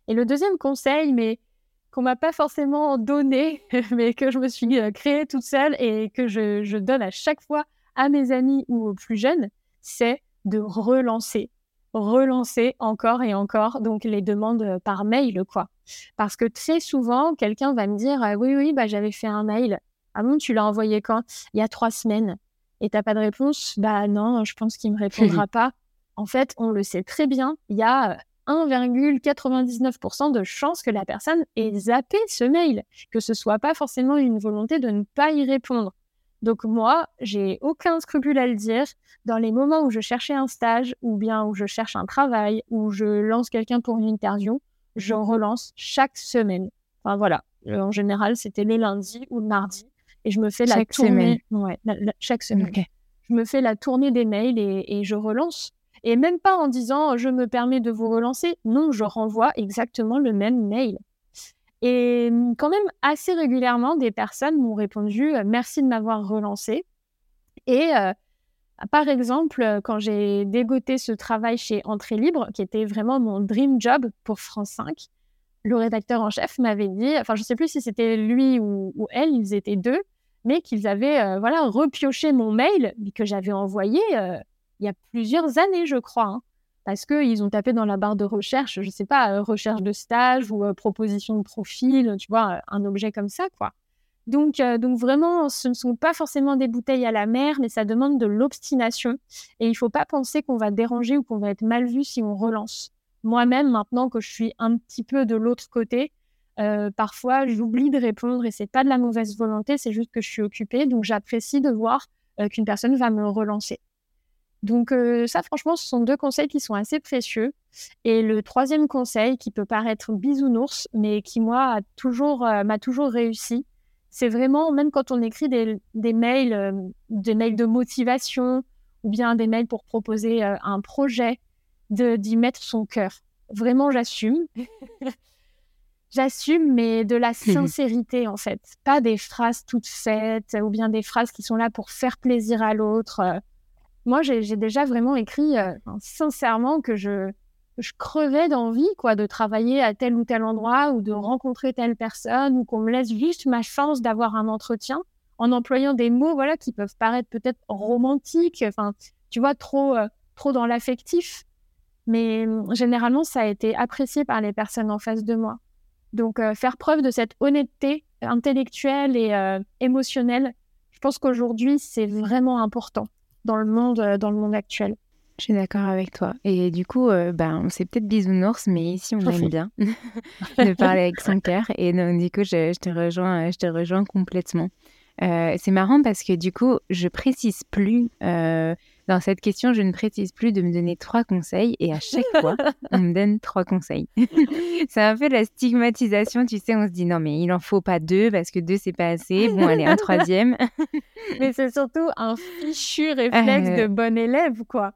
Et le deuxième conseil, mais qu'on m'a pas forcément donné, mais que je me suis euh, créé toute seule et que je, donne à chaque fois à mes amis ou aux plus jeunes, c'est de relancer, relancer encore et encore donc les demandes euh, par mail quoi. Parce que très souvent quelqu'un va me dire ah oui oui bah j'avais fait un mail. Ah bon tu l'as envoyé quand? Il y a trois semaines. Et t'as pas de réponse? Bah non, je pense qu'il me répondra pas. En fait, on le sait très bien, il y a 1,99% de chances que la personne ait zappé ce mail, que ce soit pas forcément une volonté de ne pas y répondre. Donc moi, j'ai aucun scrupule à le dire. Dans les moments où je cherchais un stage, ou bien où je cherche un travail, ou je lance quelqu'un pour une interview, je relance chaque semaine. Enfin voilà, en général, c'était le lundi ou le mardi, et je me fais la tournée. Ouais, chaque semaine. Je me fais la tournée des mails et je relance. Et même pas en disant je me permets de vous relancer. Non, je renvoie exactement le même mail. Et mmh, quand même assez régulièrement, des personnes m'ont répondu euh, merci de m'avoir relancé. Et euh, par exemple, quand j'ai dégoté ce travail chez Entrée Libre, qui était vraiment mon dream job pour France 5, le rédacteur en chef m'avait dit, enfin je ne sais plus si c'était lui ou, elle, ils étaient deux, mais qu'ils avaient euh, voilà repioché mon mail que j'avais envoyé il y a plusieurs années, je crois, hein, parce qu'ils ont tapé dans la barre de recherche, je ne sais pas, euh, recherche de stage ou euh, proposition de profil, tu vois, euh, un objet comme ça, quoi. Donc, donc vraiment, ce ne sont pas forcément des bouteilles à la mer, mais ça demande de l'obstination. Et il ne faut pas penser qu'on va déranger ou qu'on va être mal vu si on relance. Moi-même, maintenant que je suis un petit peu de l'autre côté, parfois j'oublie de répondre et c'est pas de la mauvaise volonté, c'est juste que je suis occupée. Donc j'apprécie de voir qu'une personne va me relancer. Donc euh, ça, franchement, ce sont deux conseils qui sont assez précieux. Et le troisième conseil, qui peut paraître bisounours, mais qui moi a toujours euh, m'a toujours réussi, c'est vraiment même quand on écrit des, mails, euh, des mails de motivation ou bien des mails pour proposer un projet, d'y mettre son cœur. Vraiment, j'assume. j'assume, mais de la sincérité en fait, pas des phrases toutes faites ou bien des phrases qui sont là pour faire plaisir à l'autre moi, j'ai déjà vraiment écrit euh, sincèrement que je, crevais d'envie quoi, de travailler à tel ou tel endroit ou de rencontrer telle personne ou qu'on me laisse juste ma chance d'avoir un entretien en employant des mots voilà, qui peuvent paraître peut-être romantiques, enfin, tu vois, trop, euh, trop dans l'affectif. Mais hum, généralement, ça a été apprécié par les personnes en face de moi. Donc, euh, faire preuve de cette honnêteté intellectuelle et émotionnelle, je pense qu'aujourd'hui, c'est vraiment important dans le monde, euh, dans le monde actuel. Je suis d'accord avec toi. Et du coup, euh, ben, c'est peut-être bisounours, mais ici, on aime bien de parler avec son cœur. Et donc, du coup, je, te, rejoins, je te rejoins complètement. Euh, c'est marrant parce que du coup, je précise plus dans cette question, je ne précise plus de me donner trois conseils et à chaque fois, on me donne trois conseils. c'est un peu la stigmatisation, tu sais, on se dit non mais il en faut pas deux parce que deux c'est pas assez. Bon allez, un troisième. mais c'est surtout un fichu réflexe de euh, bon élève quoi.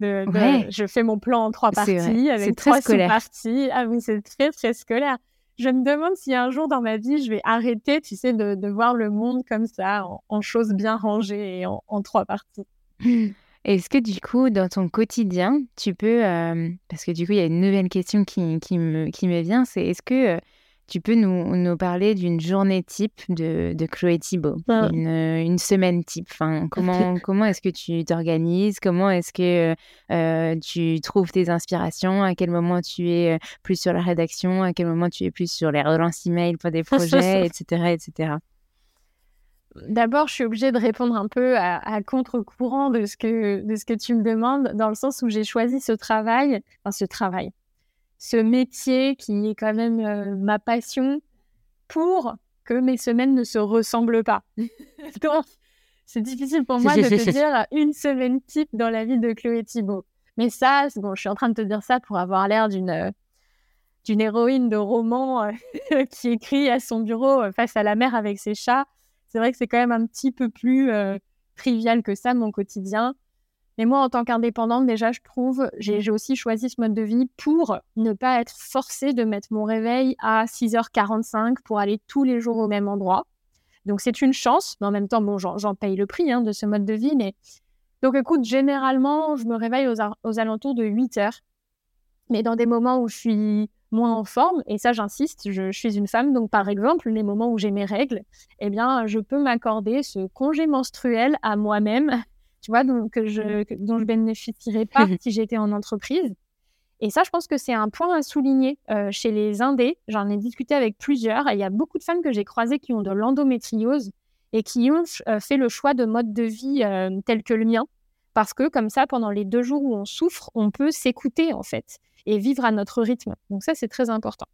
De, Je fais mon plan en trois parties avec trois sous-parties. Ah oui, c'est très très scolaire. Je me demande si un jour dans ma vie, je vais arrêter, tu sais, de, voir le monde comme ça, en, choses bien rangées et en trois parties. Est-ce que du coup, dans ton quotidien, tu peux, euh, parce que du coup, il y a une nouvelle question qui, qui, me, qui me vient, c'est est-ce que euh, tu peux nous, nous parler d'une journée type de, de Chloé Thibault, une, euh, une, semaine type enfin, Comment, comment est-ce que tu t'organises? Comment est-ce que tu trouves tes inspirations? À quel moment tu es plus sur la rédaction? À quel moment tu es plus sur les relances email pour des projets, etc., etc. D'abord, je suis obligée de répondre un peu à, contre-courant de, ce que, de ce que tu me demandes, dans le sens où j'ai choisi ce travail, enfin ce travail, ce métier qui est quand même euh, ma passion pour que mes semaines ne se ressemblent pas. Donc, c'est difficile pour moi de te dire une semaine type dans la vie de Chloé Thibault. Mais ça, bon, je suis en train de te dire ça pour avoir l'air d'une euh, d'une héroïne de roman euh, qui écrit à son bureau face à la mer avec ses chats c'est vrai que c'est quand même un petit peu plus euh, trivial que ça, mon quotidien. Mais moi, en tant qu'indépendante, déjà, je trouve, j'ai aussi choisi ce mode de vie pour ne pas être forcée de mettre mon réveil à 6h45 pour aller tous les jours au même endroit. Donc, c'est une chance, mais en même temps, bon, j'en paye le prix hein, de ce mode de vie. Mais... Donc, écoute, généralement, je me réveille aux, alentours de 8 h Mais dans des moments où je suis moins en forme. Et ça, j'insiste, je, suis une femme, donc par exemple, les moments où j'ai mes règles, eh bien, je peux m'accorder ce congé menstruel à moi-même, tu vois, donc, que je, dont je bénéficierais pas si j'étais en entreprise. Et ça, je pense que c'est un point à souligner euh, chez les indés. J'en ai discuté avec plusieurs. Et il y a beaucoup de femmes que j'ai croisées qui ont de l'endométriose et qui ont euh, fait le choix de mode de vie euh, tel que le mien. Parce que comme ça, pendant les deux jours où on souffre, on peut s'écouter en fait et vivre à notre rythme. Donc ça, c'est très important.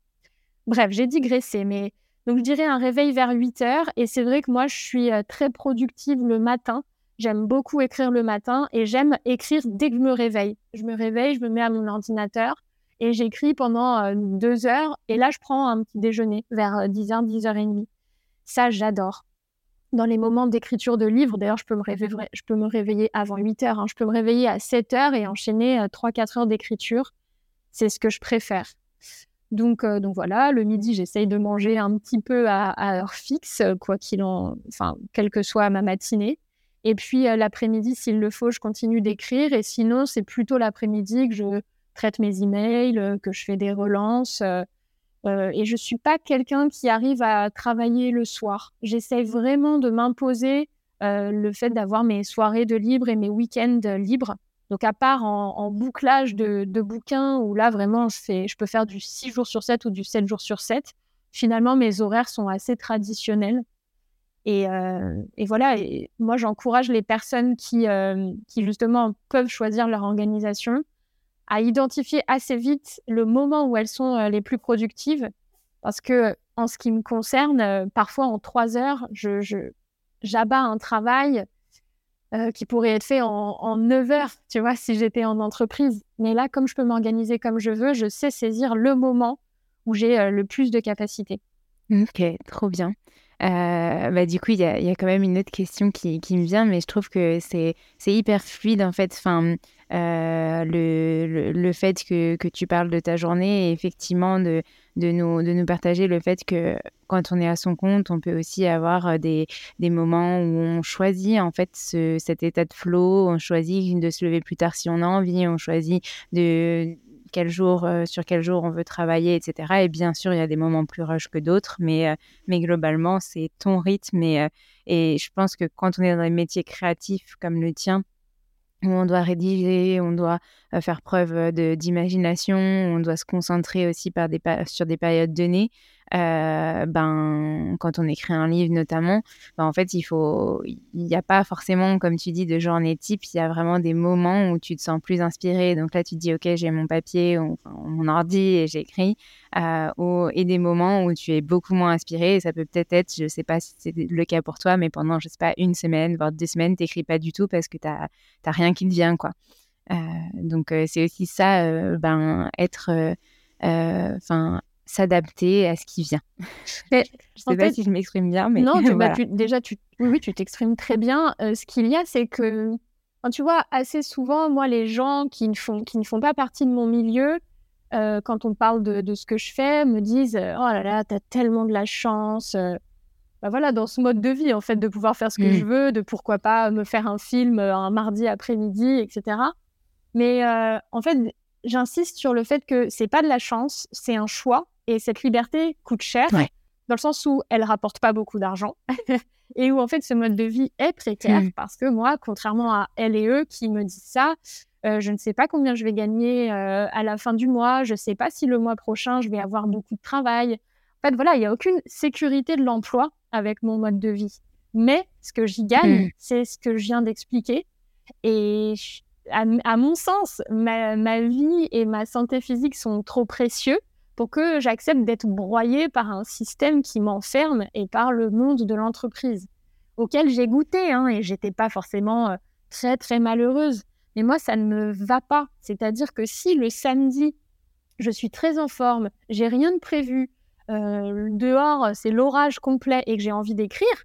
Bref, j'ai digressé, mais donc je dirais un réveil vers 8 heures. Et c'est vrai que moi, je suis euh, très productive le matin. J'aime beaucoup écrire le matin et j'aime écrire dès que je me réveille. Je me réveille, je me mets à mon ordinateur et j'écris pendant euh, deux heures. Et là, je prends un petit déjeuner vers 10h, euh, 10h30. Ça, j'adore. Dans les moments d'écriture de livres, d'ailleurs, je, peux me réveiller, je peux me réveiller avant 8 heures. Hein. Je peux me réveiller à 7 heures et enchaîner 3-4 heures d'écriture c'est ce que je préfère. Donc, euh, donc voilà, le midi, j'essaye de manger un petit peu à, heure fixe, quoi qu'il en, enfin, quelle que soit ma matinée. Et puis euh, l'après-midi, s'il le faut, je continue d'écrire. Et sinon, c'est plutôt l'après-midi que je traite mes emails, euh, que je fais des relances. Et je suis pas quelqu'un qui arrive à travailler le soir. J'essaye vraiment de m'imposer le fait d'avoir mes soirées de libre et mes week-ends libres donc, à part en, bouclage de, bouquins, où là, vraiment, je, fais, je peux faire du 6 jours sur 7 ou du 7 jours sur 7, finalement, mes horaires sont assez traditionnels. Et, euh, voilà, et moi, j'encourage les personnes qui, euh, qui, justement, peuvent choisir leur organisation à identifier assez vite le moment où elles sont euh, les plus productives. Parce que, en ce qui me concerne, parfois, en 3 heures, je, j'abats un travail euh, qui pourrait être fait en, 9 heures, tu vois, si j'étais en entreprise. Mais là, comme je peux m'organiser comme je veux, je sais saisir le moment où j'ai euh, le plus de capacité. Ok, trop bien. Euh, bah, du coup, il y a, y a, quand même une autre question qui, qui me vient, mais je trouve que c'est hyper fluide en fait. Enfin, euh, le, le, fait que, que, tu parles de ta journée et effectivement de, de, nous, de nous partager le fait que quand on est à son compte, on peut aussi avoir euh, des, des moments où on choisit en fait ce, cet état de flow, on choisit de se lever plus tard si on a envie, on choisit de quel jour, euh, sur quel jour on veut travailler, etc. Et bien sûr, il y a des moments plus rush que d'autres, mais, mais globalement, c'est ton rythme. Et, et je pense que quand on est dans des métiers créatifs comme le tien, où on doit rédiger, on doit faire preuve d'imagination, on doit se concentrer aussi sur des périodes données. Euh, ben, quand on écrit un livre notamment, ben, en fait, il faut, il n'y a pas forcément, comme tu dis, de journée type. Il y a vraiment des moments où tu te sens plus inspiré. Donc là, tu te dis, ok, j'ai mon papier, mon ordi et j'écris. Euh, et des moments où tu es beaucoup moins inspiré. Ça peut peut-être être, je sais pas si c'est le cas pour toi, mais pendant, je sais pas, une semaine, voire deux semaines, t'écris pas du tout parce que t'as, t'as rien qui te vient, quoi. Euh, donc c'est aussi ça, ben être, enfin s'adapter à ce qui vient. je ne sais pas si je m'exprime bien, mais non, bah, déjà, tu, oui, tu t'exprimes très bien. Euh, ce qu'il y a, c'est que, tu vois, assez souvent, moi, les gens qui ne font, qui ne font pas partie de mon milieu, euh, quand on parle de, de, ce que je fais, me disent euh, Oh là là, tu as tellement de la chance. Bah voilà, dans ce mode de vie, en fait, de pouvoir faire ce que je mmh. veux, de pourquoi pas me faire un film un mardi après-midi, etc. Mais en fait, j'insiste sur le fait que c'est pas de la chance, c'est un choix et cette liberté coûte cher, dans le sens où elle rapporte pas beaucoup d'argent et où en fait ce mode de vie est précaire hmm. parce que moi, contrairement à elle et eux qui me disent ça, euh, je ne sais pas combien je vais gagner euh, à la fin du mois, je ne sais pas si le mois prochain je vais avoir beaucoup de travail. En fait, voilà, il n'y a aucune sécurité de l'emploi avec mon mode de vie. Mais ce que j'y gagne, mmh. c'est ce que je viens d'expliquer. Et à, mon sens, ma, vie et ma santé physique sont trop précieux pour que j'accepte d'être broyée par un système qui m'enferme et par le monde de l'entreprise, auquel j'ai goûté, hein, et j'étais pas forcément euh, très très malheureuse. Mais moi, ça ne me va pas. C'est-à-dire que si le samedi, je suis très en forme, j'ai rien de prévu, euh, dehors c'est l'orage complet et que j'ai envie d'écrire,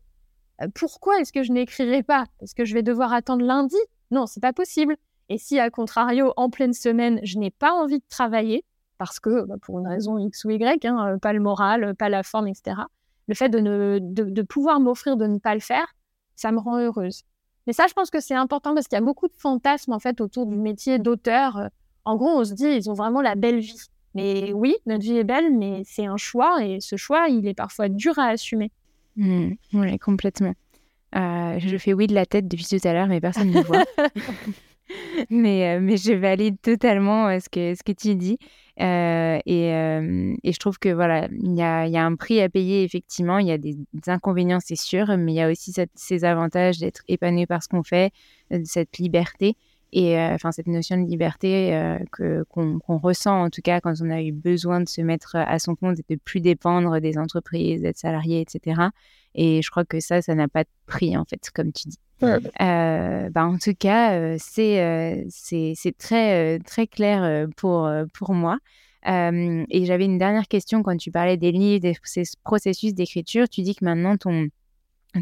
euh, pourquoi est-ce que je n'écrirai pas? Est-ce que je vais devoir attendre lundi? Non, c'est pas possible. Et si, à contrario, en pleine semaine, je n'ai pas envie de travailler, parce que, bah, pour une raison X ou Y, hein, euh, pas le moral, pas la forme, etc., le fait de, ne, de, pouvoir m'offrir de ne pas le faire, ça me rend heureuse. Mais ça, je pense que c'est important parce qu'il y a beaucoup de fantasmes, en fait, autour du métier d'auteur. En gros, on se dit, ils ont vraiment la belle vie. Mais oui, notre vie est belle, mais c'est un choix et ce choix, il est parfois dur à assumer. Mmh, oui, complètement. Euh, je fais oui de la tête depuis tout à l'heure, mais personne ne me voit. mais, euh, mais je valide totalement euh, ce, que, ce que tu dis. Euh, et, et, je trouve que voilà, il y a, y a, un prix à payer, effectivement. Il y a des, inconvénients, c'est sûr, mais il y a aussi ces avantages d'être épanoui par ce qu'on fait, cette liberté. Et enfin, cette notion de liberté que, qu'on, ressent, en tout cas, quand on a eu besoin de se mettre à son compte et de plus dépendre des entreprises, d'être salarié, etc. Et je crois que ça, ça n'a pas de prix, en fait, comme tu dis. Euh, bah, en tout cas, euh, c'est euh, c'est très, très clair pour, pour moi. et j'avais une dernière question quand tu parlais des livres, de ces processus d'écriture. Tu dis que maintenant, ton,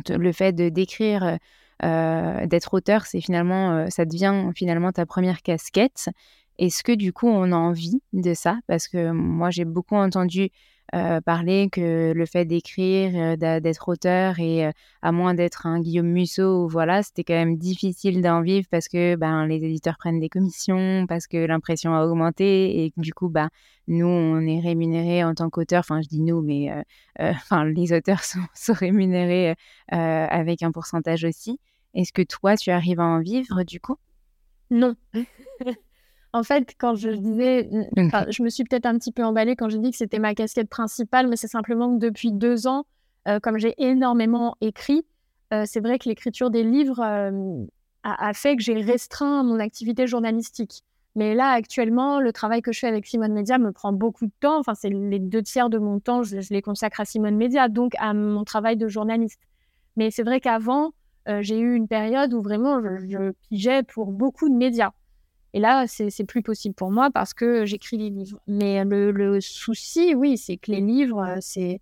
le fait de d'écrire, d'être auteur, c'est finalement, ça devient finalement ta première casquette. Est-ce que du coup, on a envie de ça? Parce que moi, j'ai beaucoup entendu euh, parler que le fait d'écrire, euh, d'être auteur et euh, à moins d'être un Guillaume Musso, voilà, c'était quand même difficile d'en vivre parce que ben, les éditeurs prennent des commissions, parce que l'impression a augmenté et du coup, ben, nous, on est rémunérés en tant qu'auteur. Enfin, je dis nous, mais enfin, les auteurs sont, sont rémunérés avec un pourcentage aussi. Est-ce que toi, tu arrives à en vivre du coup? Non. En fait, quand je disais, je me suis peut-être un petit peu emballée quand j'ai dit que c'était ma casquette principale, mais c'est simplement que depuis deux ans, euh, comme j'ai énormément écrit, euh, c'est vrai que l'écriture des livres euh, a, fait que j'ai restreint mon activité journalistique. Mais là, actuellement, le travail que je fais avec Simone Media me prend beaucoup de temps. Enfin, c'est les deux tiers de mon temps, je, les consacre à Simone Media, donc à mon travail de journaliste. Mais c'est vrai qu'avant, j'ai eu une période où vraiment je, je pigeais pour beaucoup de médias. Et là, c'est plus possible pour moi parce que j'écris des livres. Mais le, souci, oui, c'est que les livres, euh, c'est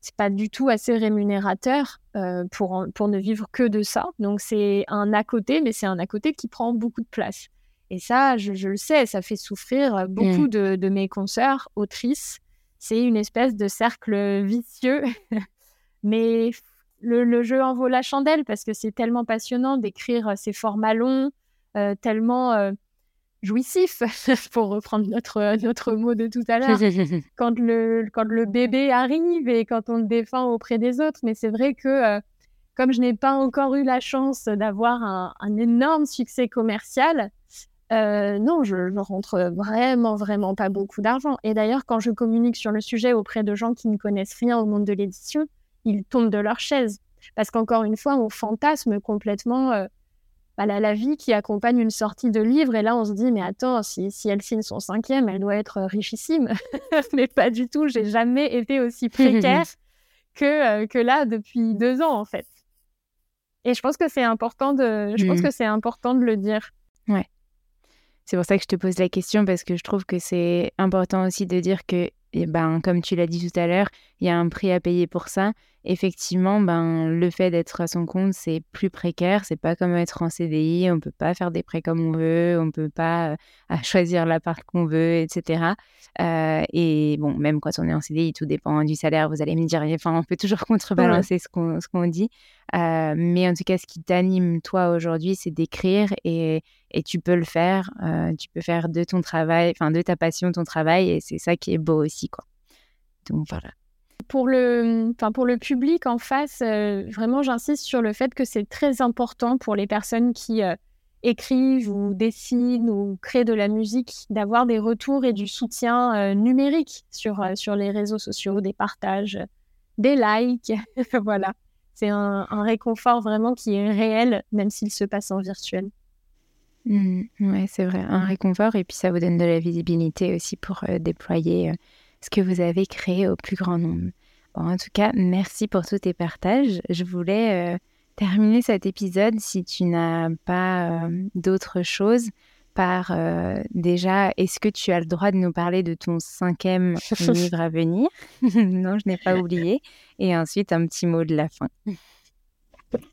c'est pas du tout assez rémunérateur euh, pour, pour ne vivre que de ça. Donc c'est un à côté, mais c'est un à côté qui prend beaucoup de place. Et ça, je, le sais, ça fait souffrir beaucoup mmh. de, de, mes consoeurs, autrices. C'est une espèce de cercle vicieux. mais le, le, jeu en vaut la chandelle parce que c'est tellement passionnant d'écrire ces formats longs, euh, tellement jouissif, pour reprendre notre, notre mot de tout à l'heure, quand le, quand le bébé arrive et quand on le défend auprès des autres. Mais c'est vrai que euh, comme je n'ai pas encore eu la chance d'avoir un, un, énorme succès commercial, euh, non, je ne rentre vraiment, vraiment pas beaucoup d'argent. Et d'ailleurs, quand je communique sur le sujet auprès de gens qui ne connaissent rien au monde de l'édition, ils tombent de leur chaise. Parce qu'encore une fois, on fantasme complètement euh, bah, la, vie qui accompagne une sortie de livre. Et là, on se dit, mais attends, si, si elle signe son cinquième, elle doit être richissime. mais pas du tout, j'ai jamais été aussi précaire que, euh, que là depuis deux ans, en fait. Et je pense que c'est important de, je pense mmh. que c'est important de le dire. Ouais. C'est pour ça que je te pose la question parce que je trouve que c'est important aussi de dire que, eh ben, comme tu l'as dit tout à l'heure, il y a un prix à payer pour ça effectivement, ben, le fait d'être à son compte, c'est plus précaire. C'est pas comme être en CDI. On peut pas faire des prêts comme on veut. On peut pas euh, choisir l'appart qu'on veut, etc. Euh, et bon, même quand on est en CDI, tout dépend du salaire. Vous allez me dire, enfin, on peut toujours contrebalancer ce qu'on dit. Euh, mais en tout cas, ce qui t'anime toi aujourd'hui, c'est d'écrire et, et tu peux le faire. tu peux faire de ton travail, enfin de ta passion ton travail et c'est ça qui est beau aussi, quoi. Donc voilà pour le, enfin pour le public en face, euh, vraiment, j'insiste sur le fait que c'est très important pour les personnes qui euh, écrivent ou dessinent ou créent de la musique d'avoir des retours et du soutien euh, numérique sur, sur les réseaux sociaux, des partages, des likes. voilà. c'est un, réconfort vraiment qui est réel, même s'il se passe en virtuel. Mmh, oui, c'est vrai, un réconfort et puis ça vous donne de la visibilité aussi pour déployer ce que vous avez créé au plus grand nombre. en tout cas, merci pour tous tes partages. Je voulais euh, terminer cet épisode si tu n'as pas d'autres choses par déjà, est-ce que tu as le droit de nous parler de ton cinquième livre à venir? Non, je n'ai pas oublié. Et ensuite, un petit mot de la fin.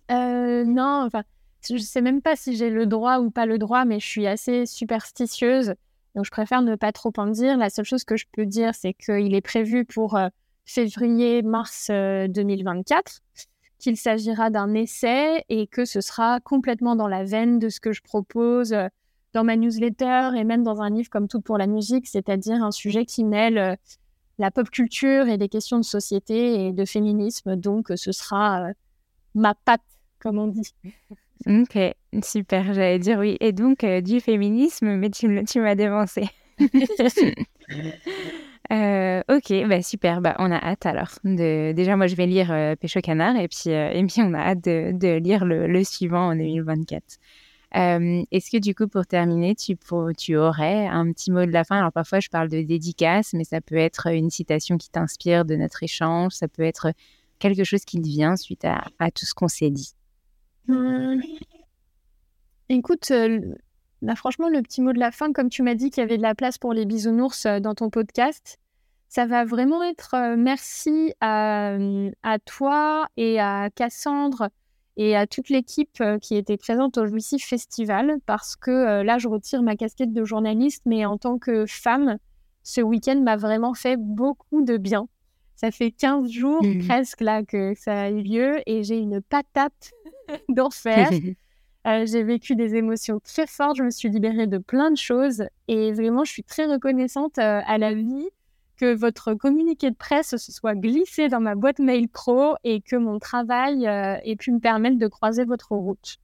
non, enfin, je ne sais même pas si j'ai le droit ou pas le droit, mais je suis assez superstitieuse. Donc, je préfère ne pas trop en dire. La seule chose que je peux dire, c'est qu'il est prévu pour février-mars 2024, qu'il s'agira d'un essai et que ce sera complètement dans la veine de ce que je propose dans ma newsletter et même dans un livre comme Tout pour la musique, c'est-à-dire un sujet qui mêle euh, la pop culture et des questions de société et de féminisme. Donc, ce sera euh, ma patte, comme on dit. Ok, super, j'allais dire oui. Et donc, euh, du féminisme, mais tu, m'as dévancé. ok, bah super, bah, on a hâte alors. De... Déjà, moi, je vais lire Pêche au canard et puis, et puis on a hâte de, de lire le, le, suivant en 2024. Est-ce que du coup, pour terminer, tu, tu aurais un petit mot de la fin? Alors parfois, je parle de dédicace, mais ça peut être une citation qui t'inspire de notre échange, ça peut être quelque chose qui te vient suite à, tout ce qu'on s'est dit. Mmh. Écoute, là, franchement, le petit mot de la fin, comme tu m'as dit qu'il y avait de la place pour les bisounours dans ton podcast, ça va vraiment être merci à, à, toi et à Cassandre et à toute l'équipe euh, qui était présente au Jouissif Festival parce que euh, là, je retire ma casquette de journaliste, mais en tant que femme, ce week-end m'a vraiment fait beaucoup de bien. Ça fait 15 jours mmh. presque là que ça a eu lieu et j'ai une patate d'enfer. Euh, j'ai vécu des émotions très fortes, je me suis libérée de plein de choses et vraiment, je suis très reconnaissante à la vie que votre communiqué de presse se soit glissé dans ma boîte mail pro et que mon travail euh, ait pu me permettre de croiser votre route.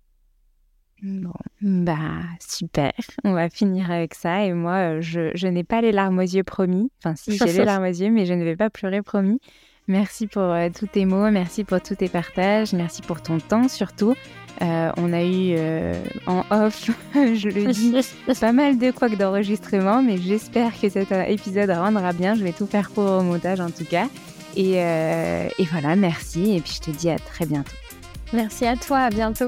Bon, bah super, on va finir avec ça. Et moi, euh, je, je n'ai pas les larmes aux yeux promis. Enfin, si j'ai les larmes aux yeux, mais je ne vais pas pleurer promis. Merci pour euh, tous tes mots, merci pour tous tes partages, merci pour ton temps surtout. Euh, on a eu euh, en off, je le dis, pas mal de couacs d'enregistrement, mais j'espère que cet épisode rendra bien. Je vais tout faire pour au montage en tout cas. Et, et voilà, merci. Et puis je te dis à très bientôt. Merci à toi, à bientôt.